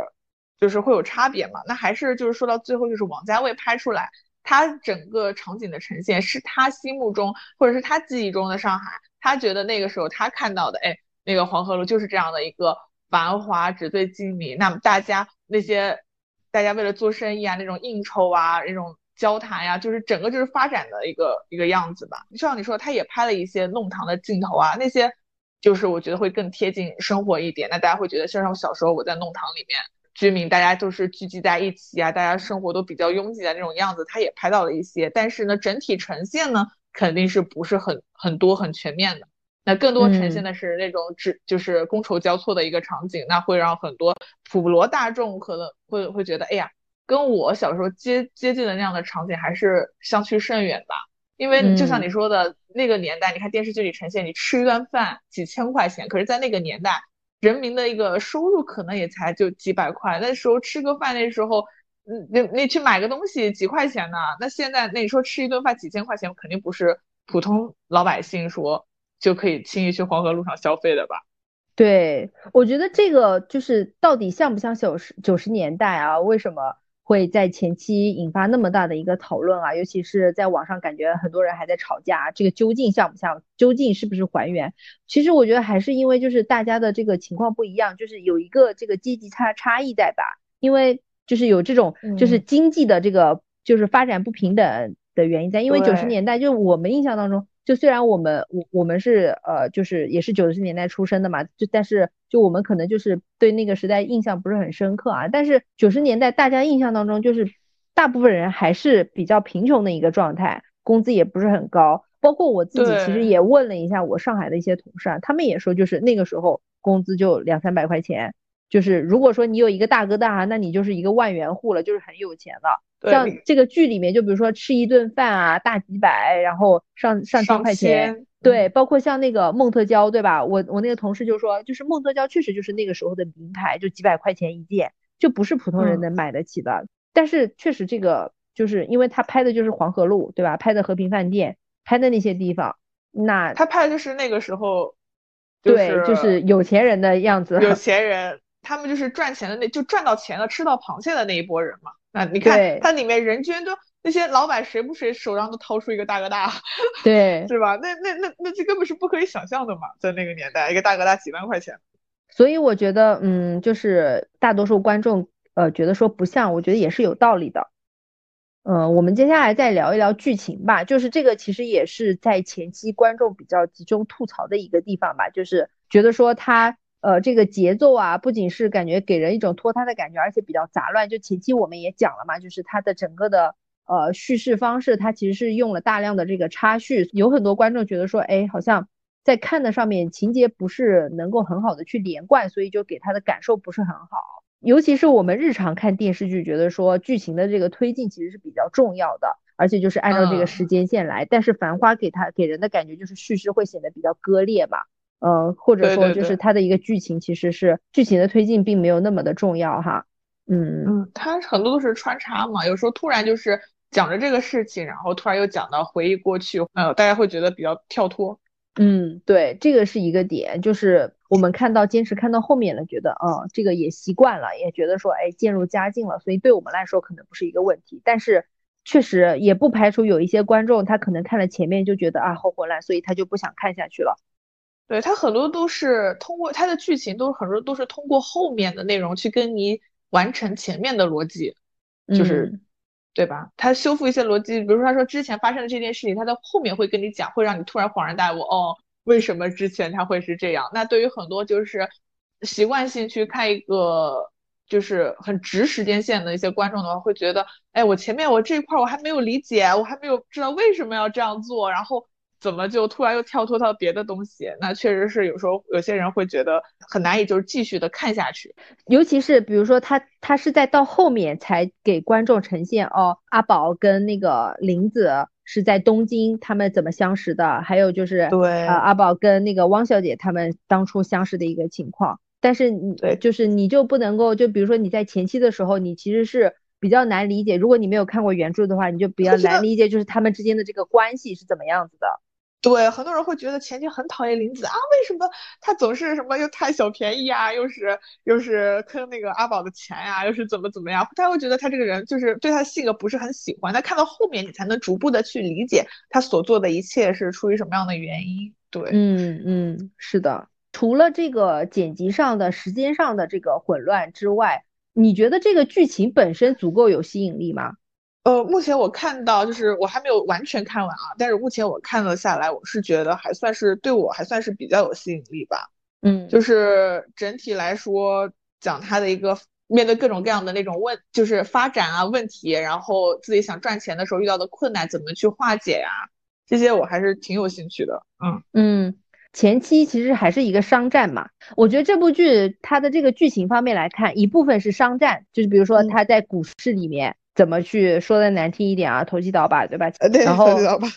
就是会有差别嘛。那还是就是说到最后，就是王家卫拍出来，他整个场景的呈现是他心目中或者是他记忆中的上海，他觉得那个时候他看到的，哎，那个黄河路就是这样的一个繁华纸醉金迷。那么大家那些大家为了做生意啊，那种应酬啊，那种。交谈呀，就是整个就是发展的一个一个样子吧。就像你说，他也拍了一些弄堂的镜头啊，那些就是我觉得会更贴近生活一点。那大家会觉得，像我小时候我在弄堂里面，居民大家都是聚集在一起啊，大家生活都比较拥挤的那种样子，他也拍到了一些。但是呢，整体呈现呢，肯定是不是很很多很全面的。那更多呈现的是那种只就是觥筹交错的一个场景，那会让很多普罗大众可能会会觉得，哎呀。跟我小时候接接近的那样的场景还是相去甚远吧，因为就像你说的那个年代，你看电视剧里呈现，你吃一顿饭几千块钱，可是在那个年代，人民的一个收入可能也才就几百块，那时候吃个饭那时候，嗯，你你去买个东西几块钱呢？那现在那你说吃一顿饭几千块钱，肯定不是普通老百姓说就可以轻易去黄河路上消费的吧？对，我觉得这个就是到底像不像九十九十年代啊？为什么？会在前期引发那么大的一个讨论啊，尤其是在网上，感觉很多人还在吵架，这个究竟像不像，究竟是不是还原？其实我觉得还是因为就是大家的这个情况不一样，就是有一个这个阶级差差异在吧？因为就是有这种就是经济的这个就是发展不平等的原因在，因为九十年代就我们印象当中。就虽然我们我我们是呃就是也是九十年代出生的嘛，就但是就我们可能就是对那个时代印象不是很深刻啊。但是九十年代大家印象当中就是大部分人还是比较贫穷的一个状态，工资也不是很高。包括我自己其实也问了一下我上海的一些同事啊，他们也说就是那个时候工资就两三百块钱，就是如果说你有一个大哥大，那你就是一个万元户了，就是很有钱了。像这个剧里面，就比如说吃一顿饭啊，大几百，然后上上千块钱，对，包括像那个梦特娇，对吧？我我那个同事就说，就是梦特娇确实就是那个时候的名牌，就几百块钱一件，就不是普通人能买得起的。但是确实这个就是因为他拍的就是黄河路，对吧？拍的和平饭店，拍的那些地方，那他拍的就是那个时候，对，就是有钱人的样子，有 钱人，他们就是赚钱的那就赚到钱了，吃到螃蟹的那一波人嘛。那你看它里面人均都那些老板谁不谁手上都掏出一个大哥大，对，是吧？那那那那这根本是不可以想象的嘛，在那个年代，一个大哥大几万块钱。所以我觉得，嗯，就是大多数观众呃觉得说不像，我觉得也是有道理的。嗯，我们接下来再聊一聊剧情吧，就是这个其实也是在前期观众比较集中吐槽的一个地方吧，就是觉得说他。呃，这个节奏啊，不仅是感觉给人一种拖沓的感觉，而且比较杂乱。就前期我们也讲了嘛，就是它的整个的呃叙事方式，它其实是用了大量的这个插叙。有很多观众觉得说，哎，好像在看的上面情节不是能够很好的去连贯，所以就给他的感受不是很好。尤其是我们日常看电视剧，觉得说剧情的这个推进其实是比较重要的，而且就是按照这个时间线来。但是《繁花》给他给人的感觉就是叙事会显得比较割裂嘛。呃，或者说就是它的一个剧情，其实是剧情的推进并没有那么的重要哈。嗯嗯，它很多都是穿插嘛，有时候突然就是讲着这个事情，然后突然又讲到回忆过去，呃，大家会觉得比较跳脱。嗯，对，这个是一个点，就是我们看到坚持看到后面了，觉得啊，这个也习惯了，也觉得说，哎，渐入佳境了，所以对我们来说可能不是一个问题。但是确实也不排除有一些观众他可能看了前面就觉得啊好混乱，所以他就不想看下去了。对他很多都是通过他的剧情，都很多都是通过后面的内容去跟你完成前面的逻辑，就是对吧？他修复一些逻辑，比如说他说之前发生的这件事情，他在后面会跟你讲，会让你突然恍然大悟，哦，为什么之前他会是这样？那对于很多就是习惯性去看一个就是很直时间线的一些观众的话，会觉得，哎，我前面我这一块我还没有理解，我还没有知道为什么要这样做，然后。怎么就突然又跳脱到别的东西？那确实是有时候有些人会觉得很难以就是继续的看下去，尤其是比如说他他是在到后面才给观众呈现哦，阿宝跟那个林子是在东京他们怎么相识的，还有就是对呃阿宝跟那个汪小姐他们当初相识的一个情况，但是你就是你就不能够就比如说你在前期的时候你其实是比较难理解，如果你没有看过原著的话，你就比较难理解就是他们之间的这个关系是怎么样子的。对，很多人会觉得前期很讨厌林子啊，为什么他总是什么又贪小便宜啊，又是又是坑那个阿宝的钱呀，又是怎么怎么样？他会觉得他这个人就是对他性格不是很喜欢。但看到后面，你才能逐步的去理解他所做的一切是出于什么样的原因。对，嗯嗯，是的。除了这个剪辑上的时间上的这个混乱之外，你觉得这个剧情本身足够有吸引力吗？呃，目前我看到就是我还没有完全看完啊，但是目前我看了下来，我是觉得还算是对我还算是比较有吸引力吧。嗯，就是整体来说讲他的一个面对各种各样的那种问，就是发展啊问题，然后自己想赚钱的时候遇到的困难怎么去化解呀，这些我还是挺有兴趣的。嗯嗯，前期其实还是一个商战嘛，我觉得这部剧它的这个剧情方面来看，一部分是商战，就是比如说他在股市里面。怎么去说的难听一点啊，投机倒把，对吧？对，投机倒把。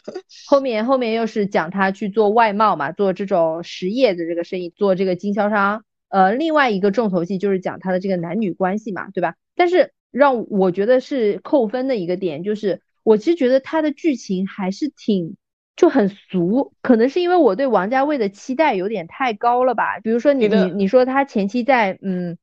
后 面后面又是讲他去做外贸嘛，做这种实业的这个生意，做这个经销商。呃，另外一个重头戏就是讲他的这个男女关系嘛，对吧？但是让我觉得是扣分的一个点，就是我其实觉得他的剧情还是挺就很俗，可能是因为我对王家卫的期待有点太高了吧。比如说你你你说他前期在嗯。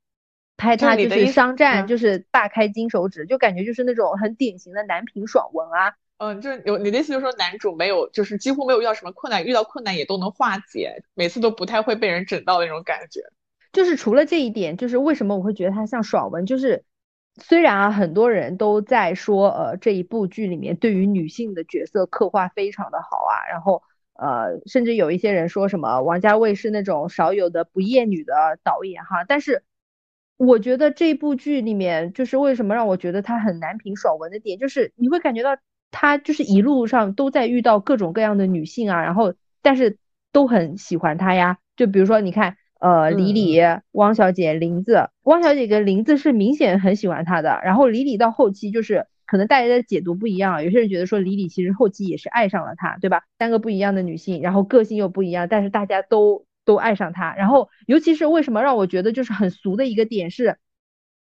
拍他就是商战，就是大开金手指，就感觉就是那种很典型的男频爽文啊。嗯，就是有你的意思，就是说男主没有，就是几乎没有遇到什么困难，遇到困难也都能化解，每次都不太会被人整到那种感觉。就是除了这一点，就是为什么我会觉得他像爽文？就是虽然啊，很多人都在说，呃，这一部剧里面对于女性的角色刻画非常的好啊，然后呃，甚至有一些人说什么王家卫是那种少有的不厌女的导演哈，但是。我觉得这部剧里面，就是为什么让我觉得他很难评爽文的点，就是你会感觉到他就是一路上都在遇到各种各样的女性啊，然后但是都很喜欢他呀。就比如说你看，呃，李李、汪小姐、林子，汪小姐跟林子是明显很喜欢他的，然后李李到后期就是可能大家的解读不一样，有些人觉得说李李其实后期也是爱上了他，对吧？三个不一样的女性，然后个性又不一样，但是大家都。都爱上他，然后尤其是为什么让我觉得就是很俗的一个点是，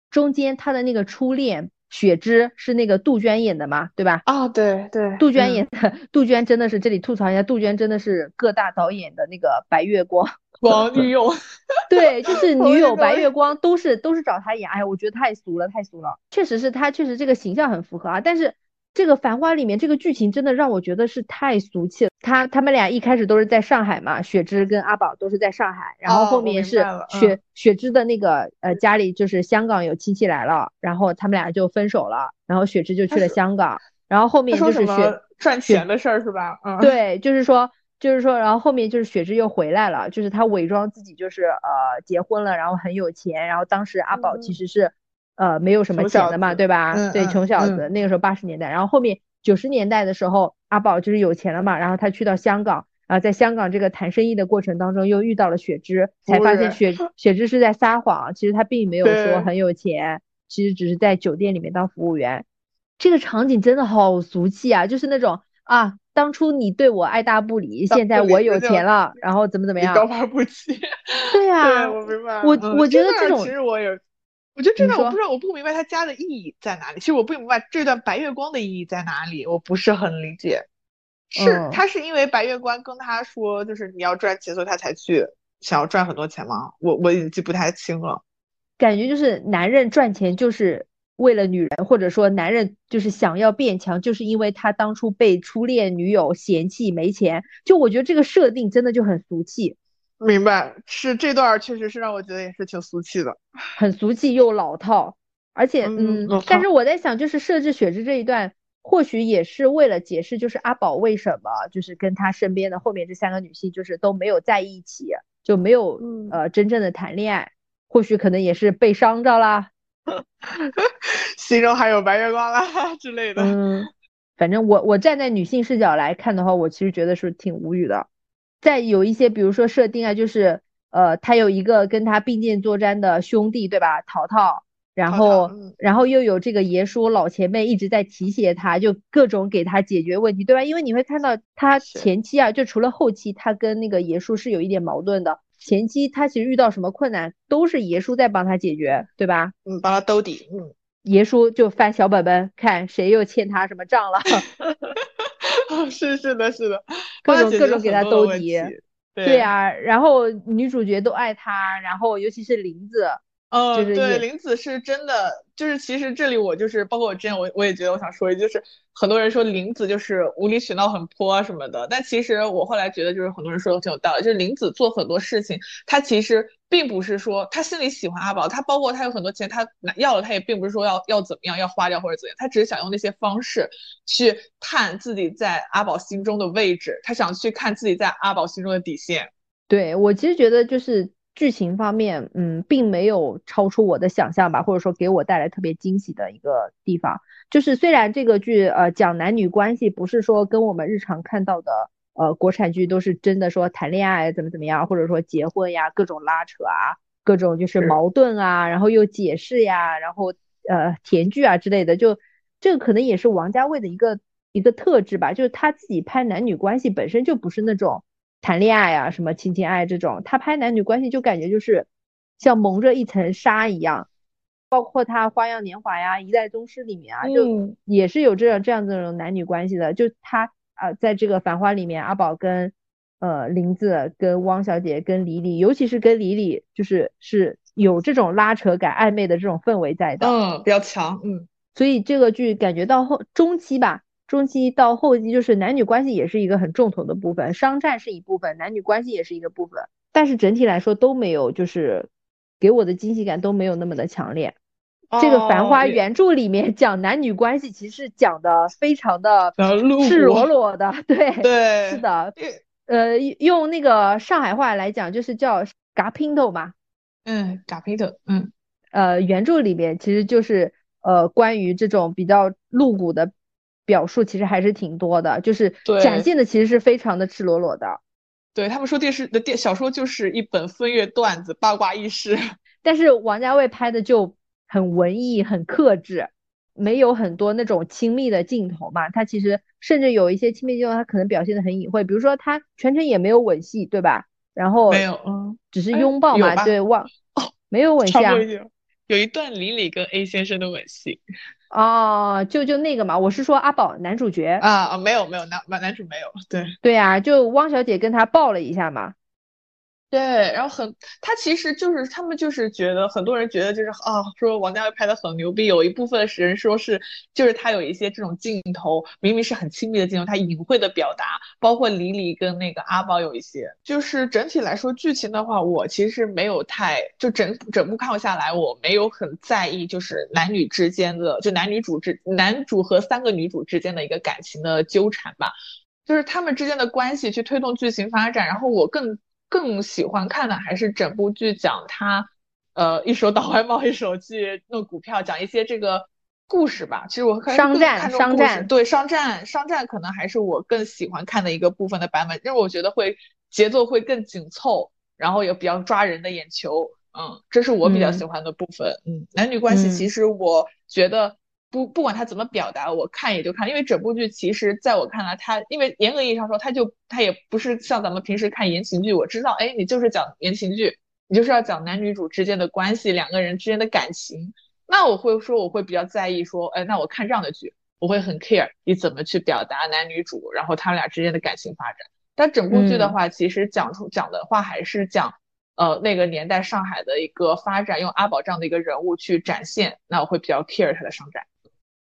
中间他的那个初恋雪芝是那个杜鹃演的嘛，对吧？啊，对对，杜鹃演的，杜鹃真的是这里吐槽一下，杜鹃真的是各大导演的那个白月光，光女友，对，就是 女友白月光都是都是找他演，哎呀，我觉得太俗了，太俗了，确实是他确实这个形象很符合啊，但是。这个《繁花》里面这个剧情真的让我觉得是太俗气了。他他们俩一开始都是在上海嘛，雪芝跟阿宝都是在上海，然后后面是雪雪芝的那个呃家里就是香港有亲戚来了，然后他们俩就分手了，然后雪芝就去了香港，然后后面就是雪赚钱的事儿是吧？嗯，对，就是说就是说，然后后面就是雪芝又回来了，就是她伪装自己就是呃结婚了，然后很有钱，然后当时阿宝其实是。呃，没有什么钱的嘛，对吧？对，穷小子。那个时候八十年代，然后后面九十年代的时候，阿宝就是有钱了嘛，然后他去到香港，然后在香港这个谈生意的过程当中，又遇到了雪芝，才发现雪 雪芝是在撒谎，其实他并没有说很有钱，其实只是在酒店里面当服务员。这个场景真的好俗气啊，就是那种啊，当初你对我爱答不理，现在我有钱了，然后怎么怎么样，高攀不起。对呀，我明白。我我觉得这种，其实我也。我觉得这段我不知道，我不明白他加的意义在哪里。其实我不明白这段白月光的意义在哪里，我不是很理解。是他是因为白月光跟他说，就是你要赚钱，所以他才去想要赚很多钱吗？我我已经记不太清了。感觉就是男人赚钱就是为了女人，或者说男人就是想要变强，就是因为他当初被初恋女友嫌弃没钱。就我觉得这个设定真的就很俗气。明白，是这段确实是让我觉得也是挺俗气的，很俗气又老套。而且嗯，但是我在想，就是设置雪芝这一段，或许也是为了解释，就是阿宝为什么就是跟他身边的后面这三个女性就是都没有在一起，就没有呃真正的谈恋爱，或许可能也是被伤着啦，心中还有白月光啦 之类的。嗯，反正我我站在女性视角来看的话，我其实觉得是挺无语的。再有一些，比如说设定啊，就是呃，他有一个跟他并肩作战的兄弟，对吧？淘淘，然后然后又有这个爷叔老前辈一直在提携他，就各种给他解决问题，对吧？因为你会看到他前期啊，就除了后期他跟那个爷叔是有一点矛盾的，前期他其实遇到什么困难都是爷叔在帮他解决，对吧？嗯，帮他兜底。嗯，爷叔就翻小本本看谁又欠他什么账了。是是的，是的，各种各种给他兜底，对呀，然后女主角都爱他，然后尤其是林子。嗯，对，林子是真的，就是其实这里我就是包括我之前我我也觉得我想说一句，就是很多人说林子就是无理取闹很泼什么的，但其实我后来觉得就是很多人说的挺有道理，就是林子做很多事情，他其实并不是说他心里喜欢阿宝，他包括他有很多钱他拿要了，他也并不是说要要怎么样要花掉或者怎样，他只是想用那些方式去探自己在阿宝心中的位置，他想去看自己在阿宝心中的底线。对我其实觉得就是。剧情方面，嗯，并没有超出我的想象吧，或者说给我带来特别惊喜的一个地方，就是虽然这个剧呃讲男女关系，不是说跟我们日常看到的呃国产剧都是真的说谈恋爱怎么怎么样，或者说结婚呀，各种拉扯啊，各种就是矛盾啊，然后又解释呀，然后呃甜剧啊之类的，就这个可能也是王家卫的一个一个特质吧，就是他自己拍男女关系本身就不是那种。谈恋爱啊，什么情情爱这种，他拍男女关系就感觉就是像蒙着一层纱一样，包括他《花样年华》呀，《一代宗师》里面啊，就也是有这样这样这种男女关系的。就他啊，在这个《繁花》里面，阿宝跟呃林子、跟汪小姐、跟李李，尤其是跟李李，就是是有这种拉扯感、暧昧的这种氛围在的，嗯，比较强，嗯，所以这个剧感觉到后中期吧。中期到后期，就是男女关系也是一个很重头的部分，商战是一部分，男女关系也是一个部分，但是整体来说都没有，就是给我的惊喜感都没有那么的强烈。这个《繁花》原著里面讲男女关系，其实讲的非常的赤裸裸的，对对，是的，呃，用那个上海话来讲，就是叫“嘎拼头”嘛，嗯，嘎拼头，嗯，呃，原著里面其实就是呃关于这种比较露骨的。表述其实还是挺多的，就是展现的其实是非常的赤裸裸的。对他们说电视的电小说就是一本风月段子八卦轶事，但是王家卫拍的就很文艺很克制，没有很多那种亲密的镜头嘛。他其实甚至有一些亲密镜头，他可能表现的很隐晦，比如说他全程也没有吻戏，对吧？然后没有，嗯，只是拥抱嘛，对，忘哦，没有吻戏啊，有一段李李跟 A 先生的吻戏。哦，就就那个嘛，我是说阿宝男主角。啊啊，没有没有男男男主没有，对。对呀，就汪小姐跟他抱了一下嘛。对，然后很，他其实就是他们就是觉得很多人觉得就是啊，说王家卫拍的很牛逼，有一部分人说是就是他有一些这种镜头，明明是很亲密的镜头，他隐晦的表达，包括李李跟那个阿宝有一些，就是整体来说剧情的话，我其实没有太就整整部看下来，我没有很在意就是男女之间的就男女主之男主和三个女主之间的一个感情的纠缠吧，就是他们之间的关系去推动剧情发展，然后我更。更喜欢看的还是整部剧讲他，呃，一手倒外贸，一手去弄股票，讲一些这个故事吧。其实我商战，商战，对商战，商战可能还是我更喜欢看的一个部分的版本，因为我觉得会节奏会更紧凑，然后也比较抓人的眼球。嗯，这是我比较喜欢的部分。嗯，男女关系其实我觉得。不，不管他怎么表达，我看也就看，因为整部剧其实在我看来，他因为严格意义上说，他就他也不是像咱们平时看言情剧，我知道，哎，你就是讲言情剧，你就是要讲男女主之间的关系，两个人之间的感情，那我会说，我会比较在意说，哎，那我看这样的剧，我会很 care 你怎么去表达男女主，然后他们俩之间的感情发展。但整部剧的话，其实讲出讲的话还是讲。呃，那个年代上海的一个发展，用阿宝这样的一个人物去展现，那我会比较 care 他的商战。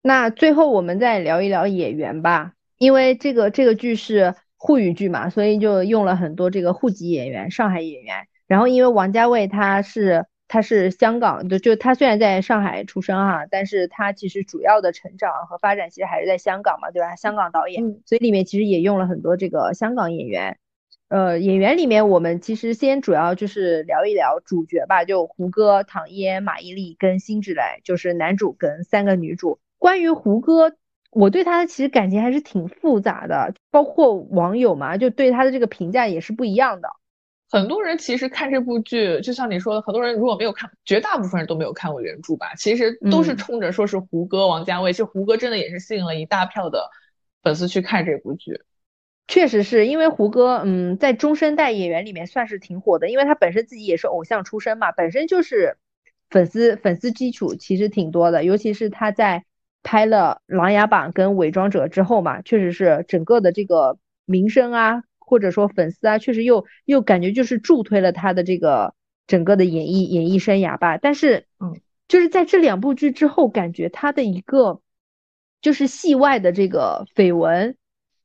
那最后我们再聊一聊演员吧，因为这个这个剧是沪语剧嘛，所以就用了很多这个沪籍演员、上海演员。然后因为王家卫他是他是香港的，就他虽然在上海出生哈，但是他其实主要的成长和发展其实还是在香港嘛，对吧？香港导演，所以里面其实也用了很多这个香港演员。呃，演员里面我们其实先主要就是聊一聊主角吧，就胡歌、唐嫣、马伊琍跟辛芷蕾，就是男主跟三个女主。关于胡歌，我对他的其实感情还是挺复杂的，包括网友嘛，就对他的这个评价也是不一样的。很多人其实看这部剧，就像你说的，很多人如果没有看，绝大部分人都没有看过原著吧，其实都是冲着说是胡歌、王家卫，就胡歌真的也是吸引了一大票的粉丝去看这部剧。确实是因为胡歌，嗯，在中生代演员里面算是挺火的，因为他本身自己也是偶像出身嘛，本身就是粉丝粉丝基础其实挺多的，尤其是他在拍了《琅琊榜》跟《伪装者》之后嘛，确实是整个的这个名声啊，或者说粉丝啊，确实又又感觉就是助推了他的这个整个的演艺演艺生涯吧。但是，嗯，就是在这两部剧之后，感觉他的一个就是戏外的这个绯闻。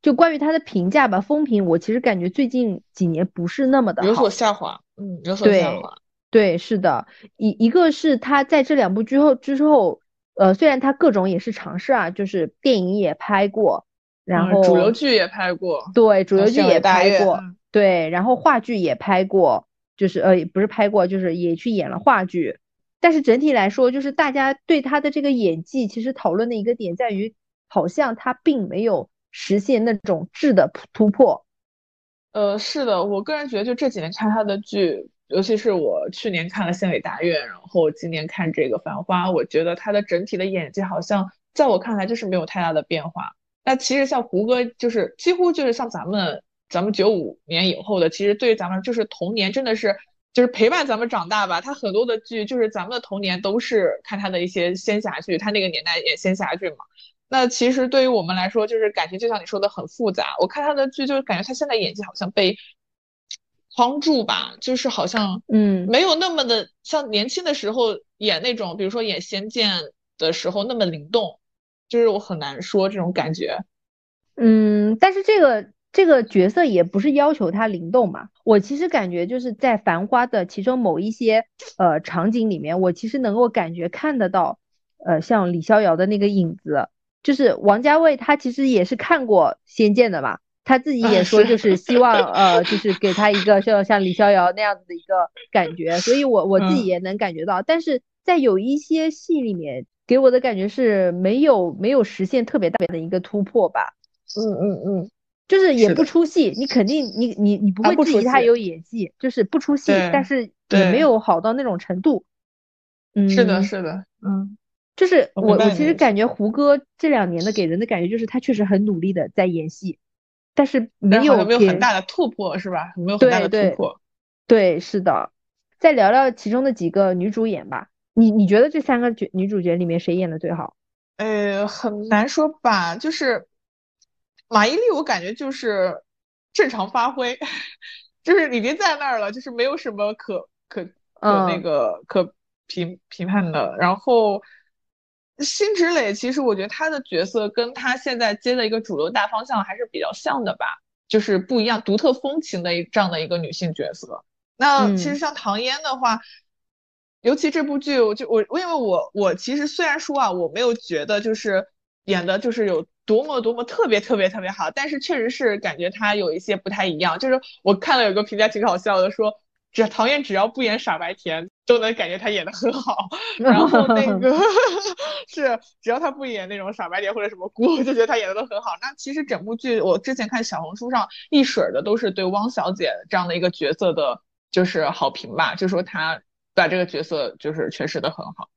就关于他的评价吧，风评我其实感觉最近几年不是那么的有所下滑，嗯，有所下滑。对，是的，一一个是他在这两部剧后之后，呃，虽然他各种也是尝试啊，就是电影也拍过，然后主流剧也拍过，对，主流剧也拍过，对，然后话剧也拍过，就是呃，不是拍过，就是也去演了话剧。但是整体来说，就是大家对他的这个演技，其实讨论的一个点在于，好像他并没有。实现那种质的突破，呃，是的，我个人觉得，就这几年看他的剧，尤其是我去年看了《县委大院》，然后今年看这个《繁花》，我觉得他的整体的演技好像在我看来就是没有太大的变化。那其实像胡歌，就是几乎就是像咱们咱们九五年以后的，其实对于咱们就是童年真的是就是陪伴咱们长大吧。他很多的剧就是咱们的童年都是看他的一些仙侠剧，他那个年代演仙侠剧嘛。那其实对于我们来说，就是感情就像你说的很复杂。我看他的剧，就是感觉他现在演技好像被框住吧，就是好像嗯没有那么的像年轻的时候演那种，比如说演《仙剑》的时候那么灵动，就是我很难说这种感觉。嗯，但是这个这个角色也不是要求他灵动嘛。我其实感觉就是在《繁花》的其中某一些呃场景里面，我其实能够感觉看得到呃像李逍遥的那个影子。就是王家卫，他其实也是看过《仙剑》的嘛，他自己也 说就是希望呃，就是给他一个像像李逍遥那样子的一个感觉，所以我我自己也能感觉到，但是在有一些戏里面给我的感觉是没有没有实现特别大的一个突破吧。嗯嗯嗯，就是也不出戏，你肯定你你你不会质疑他有演技，就是不出戏，但是也没。有好到那种程度。嗯，是的，是的，嗯。就是我，我其实感觉胡歌这两年的给人的感觉就是他确实很努力的在演戏，但是没有没有很大的突破，是吧？没有很大的突破。对，是的。再聊聊其中的几个女主演吧。你你觉得这三个角女主角里面谁演的最好？呃，很难说吧。就是马伊琍，我感觉就是正常发挥，就是已经在那儿了，就是没有什么可可可那个可评评判的。然后。辛芷蕾其实我觉得她的角色跟她现在接的一个主流大方向还是比较像的吧，就是不一样、独特风情的一这样的一个女性角色。那其实像唐嫣的话，尤其这部剧，我就我因为我我其实虽然说啊，我没有觉得就是演的就是有多么多么特别特别特别好，但是确实是感觉她有一些不太一样。就是我看了有个评价挺好笑的，说。只唐嫣只要不演傻白甜，都能感觉她演的很好。然后那个 是只要她不演那种傻白甜或者什么姑，就觉得她演的都很好。那其实整部剧，我之前看小红书上一水儿的都是对汪小姐这样的一个角色的，就是好评吧，就说她把这个角色就是诠释的很好。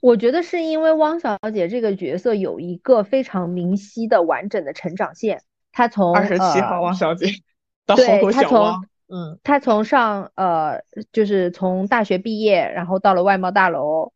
我觉得是因为汪小姐这个角色有一个非常明晰的完整的成长线，她从二十七号汪小姐 到红头小汪。嗯，他从上呃，就是从大学毕业，然后到了外贸大楼，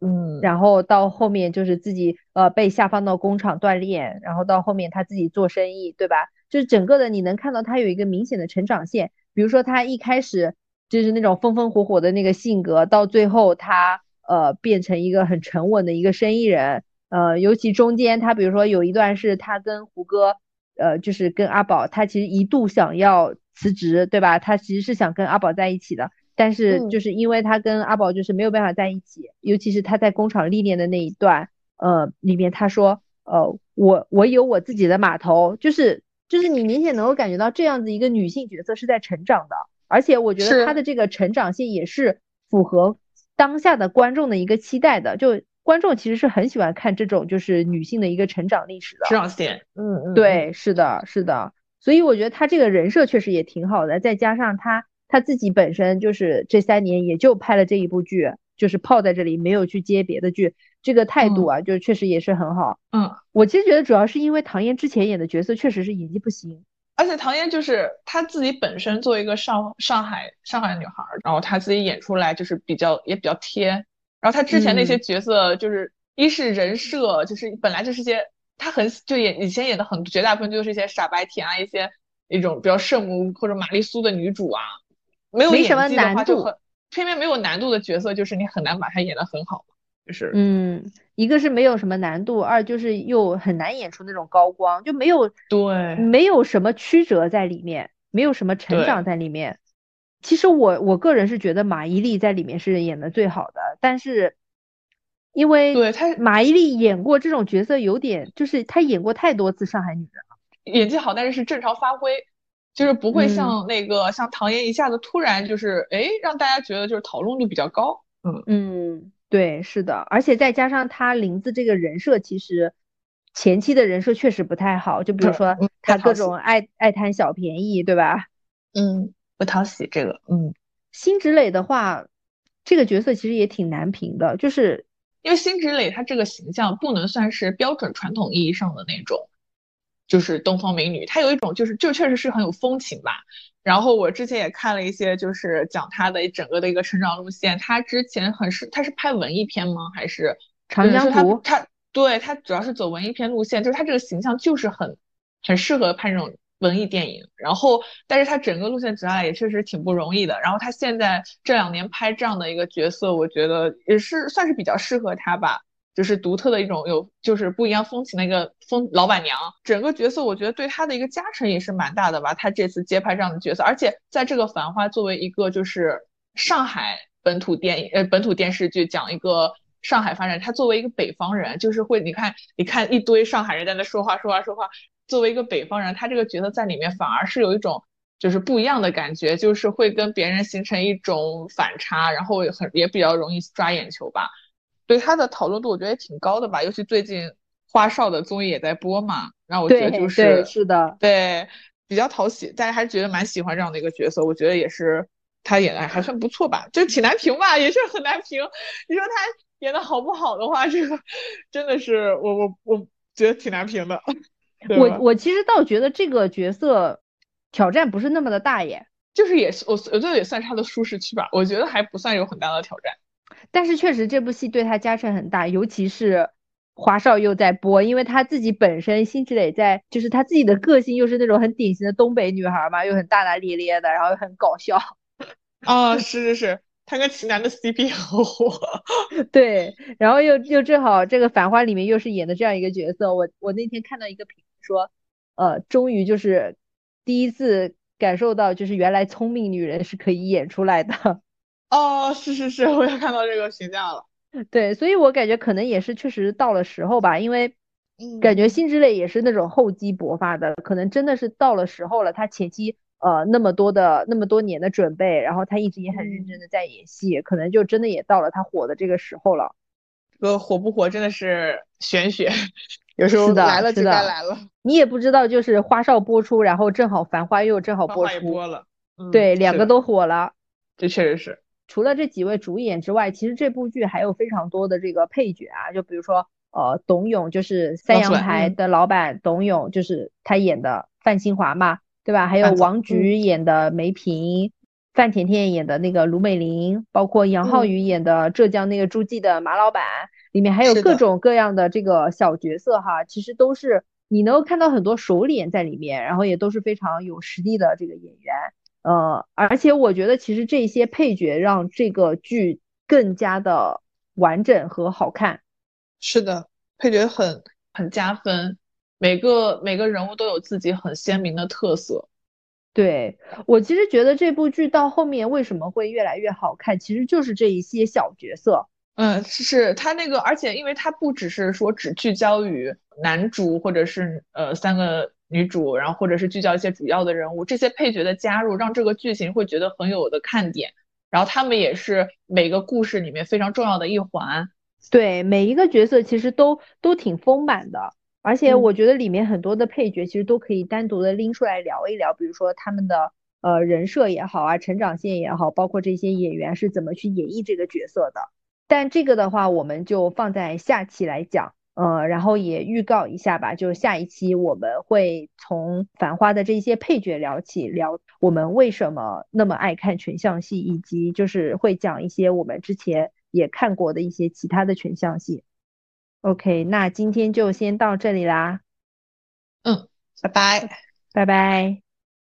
嗯，然后到后面就是自己呃被下放到工厂锻炼，然后到后面他自己做生意，对吧？就是整个的你能看到他有一个明显的成长线。比如说他一开始就是那种风风火火的那个性格，到最后他呃变成一个很沉稳的一个生意人，呃，尤其中间他比如说有一段是他跟胡歌，呃，就是跟阿宝，他其实一度想要。辞职对吧？他其实是想跟阿宝在一起的，但是就是因为他跟阿宝就是没有办法在一起，尤其是他在工厂历练的那一段，呃，里面他说，呃，我我有我自己的码头，就是就是你明显能够感觉到这样子一个女性角色是在成长的，而且我觉得她的这个成长性也是符合当下的观众的一个期待的，就观众其实是很喜欢看这种就是女性的一个成长历史的。成长线，嗯嗯，对，是的，是的，所以我觉得他这个人设确实也挺好的，再加上他。他自己本身就是这三年也就拍了这一部剧，就是泡在这里没有去接别的剧，这个态度啊，就确实也是很好。嗯，我其实觉得主要是因为唐嫣之前演的角色确实是演技不行，而且唐嫣就是她自己本身作为一个上上海上海女孩，然后她自己演出来就是比较也比较贴，然后她之前那些角色就是一是人设就是本来就是些她很就演以前演的很绝大部分就是一些傻白甜啊一些一种比较圣母或者玛丽苏的女主啊。没有什么难度，偏偏没有难度的角色，就是你很难把她演得很好，就是嗯，一个是没有什么难度，二就是又很难演出那种高光，就没有对，没有什么曲折在里面，没有什么成长在里面。其实我我个人是觉得马伊琍在里面是演的最好的，但是因为对她马伊琍演过这种角色，有点就是她演过太多次上海女人了，演技好，但是是正常发挥。就是不会像那个像唐嫣一下子突然就是哎让大家觉得就是讨论度比较高，嗯嗯对是的，而且再加上她林子这个人设其实前期的人设确实不太好，就比如说她各种爱爱贪小便宜，对吧？嗯，不讨喜这个，嗯，辛芷蕾的话，这个角色其实也挺难评的，就是因为辛芷蕾她这个形象不能算是标准传统意义上的那种。就是东方美女，她有一种就是就确实是很有风情吧。然后我之前也看了一些，就是讲她的整个的一个成长路线。她之前很是，她是拍文艺片吗？还是长江湖？她对她主要是走文艺片路线，就是她这个形象就是很很适合拍这种文艺电影。然后，但是他整个路线走下来也确实挺不容易的。然后他现在这两年拍这样的一个角色，我觉得也是算是比较适合他吧。就是独特的一种有，就是不一样风情的一个风老板娘，整个角色我觉得对他的一个加成也是蛮大的吧。他这次接拍这样的角色，而且在这个《繁花》作为一个就是上海本土电影呃本土电视剧，讲一个上海发展，他作为一个北方人，就是会你看你看一堆上海人在那说话说话说话，作为一个北方人，他这个角色在里面反而是有一种就是不一样的感觉，就是会跟别人形成一种反差，然后很也比较容易抓眼球吧。对他的讨论度，我觉得也挺高的吧。尤其最近花少的综艺也在播嘛，然后我觉得就是是的，对比较讨喜，大家还是觉得蛮喜欢这样的一个角色。我觉得也是他演的还算不错吧，就挺难评吧，也是很难评。你说他演的好不好的话，这个真的是我我我觉得挺难评的。我我其实倒觉得这个角色挑战不是那么的大耶，就是也是我我觉得也算是他的舒适区吧，我觉得还不算有很大的挑战。但是确实这部戏对他加成很大，尤其是华少又在播，因为他自己本身辛芷蕾在，就是他自己的个性又是那种很典型的东北女孩嘛，又很大大咧咧的，然后又很搞笑。啊，是是是，他跟秦楠的 CP 很火。对，然后又又正好这个《繁花》里面又是演的这样一个角色，我我那天看到一个评论说，呃，终于就是第一次感受到，就是原来聪明女人是可以演出来的。哦，是是是，我也看到这个评价了。对，所以我感觉可能也是确实到了时候吧，因为感觉辛芷蕾也是那种厚积薄发的，可能真的是到了时候了。她前期呃那么多的那么多年的准备，然后她一直也很认真的在演戏，可能就真的也到了她火的这个时候了。这个火不火真的是玄学，有时候来了就该来了。你也不知道，就是花少播出，然后正好繁花又正好播出，播了，对，两个都火了。这确实是。除了这几位主演之外，其实这部剧还有非常多的这个配角啊，就比如说呃，董勇就是三阳台的老板，董勇就是他演的范新华嘛，对吧？还有王菊演的梅萍，范甜甜演的那个卢美玲，包括杨浩宇演的浙江那个诸暨的马老板，里面还有各种各样的这个小角色哈，其实都是你能够看到很多熟脸在里面，然后也都是非常有实力的这个演员。呃，而且我觉得其实这些配角让这个剧更加的完整和好看。是的，配角很很加分，每个每个人物都有自己很鲜明的特色。对我其实觉得这部剧到后面为什么会越来越好看，其实就是这一些小角色。嗯，是他那个，而且因为他不只是说只聚焦于男主或者是呃三个女主，然后或者是聚焦一些主要的人物，这些配角的加入让这个剧情会觉得很有的看点。然后他们也是每个故事里面非常重要的一环。对，每一个角色其实都都挺丰满的。而且我觉得里面很多的配角其实都可以单独的拎出来聊一聊，比如说他们的呃人设也好啊，成长线也好，包括这些演员是怎么去演绎这个角色的。但这个的话，我们就放在下期来讲，呃，然后也预告一下吧，就下一期我们会从《繁花》的这些配角聊起，聊我们为什么那么爱看群像戏，以及就是会讲一些我们之前也看过的一些其他的群像戏。OK，那今天就先到这里啦。嗯，拜拜，拜拜。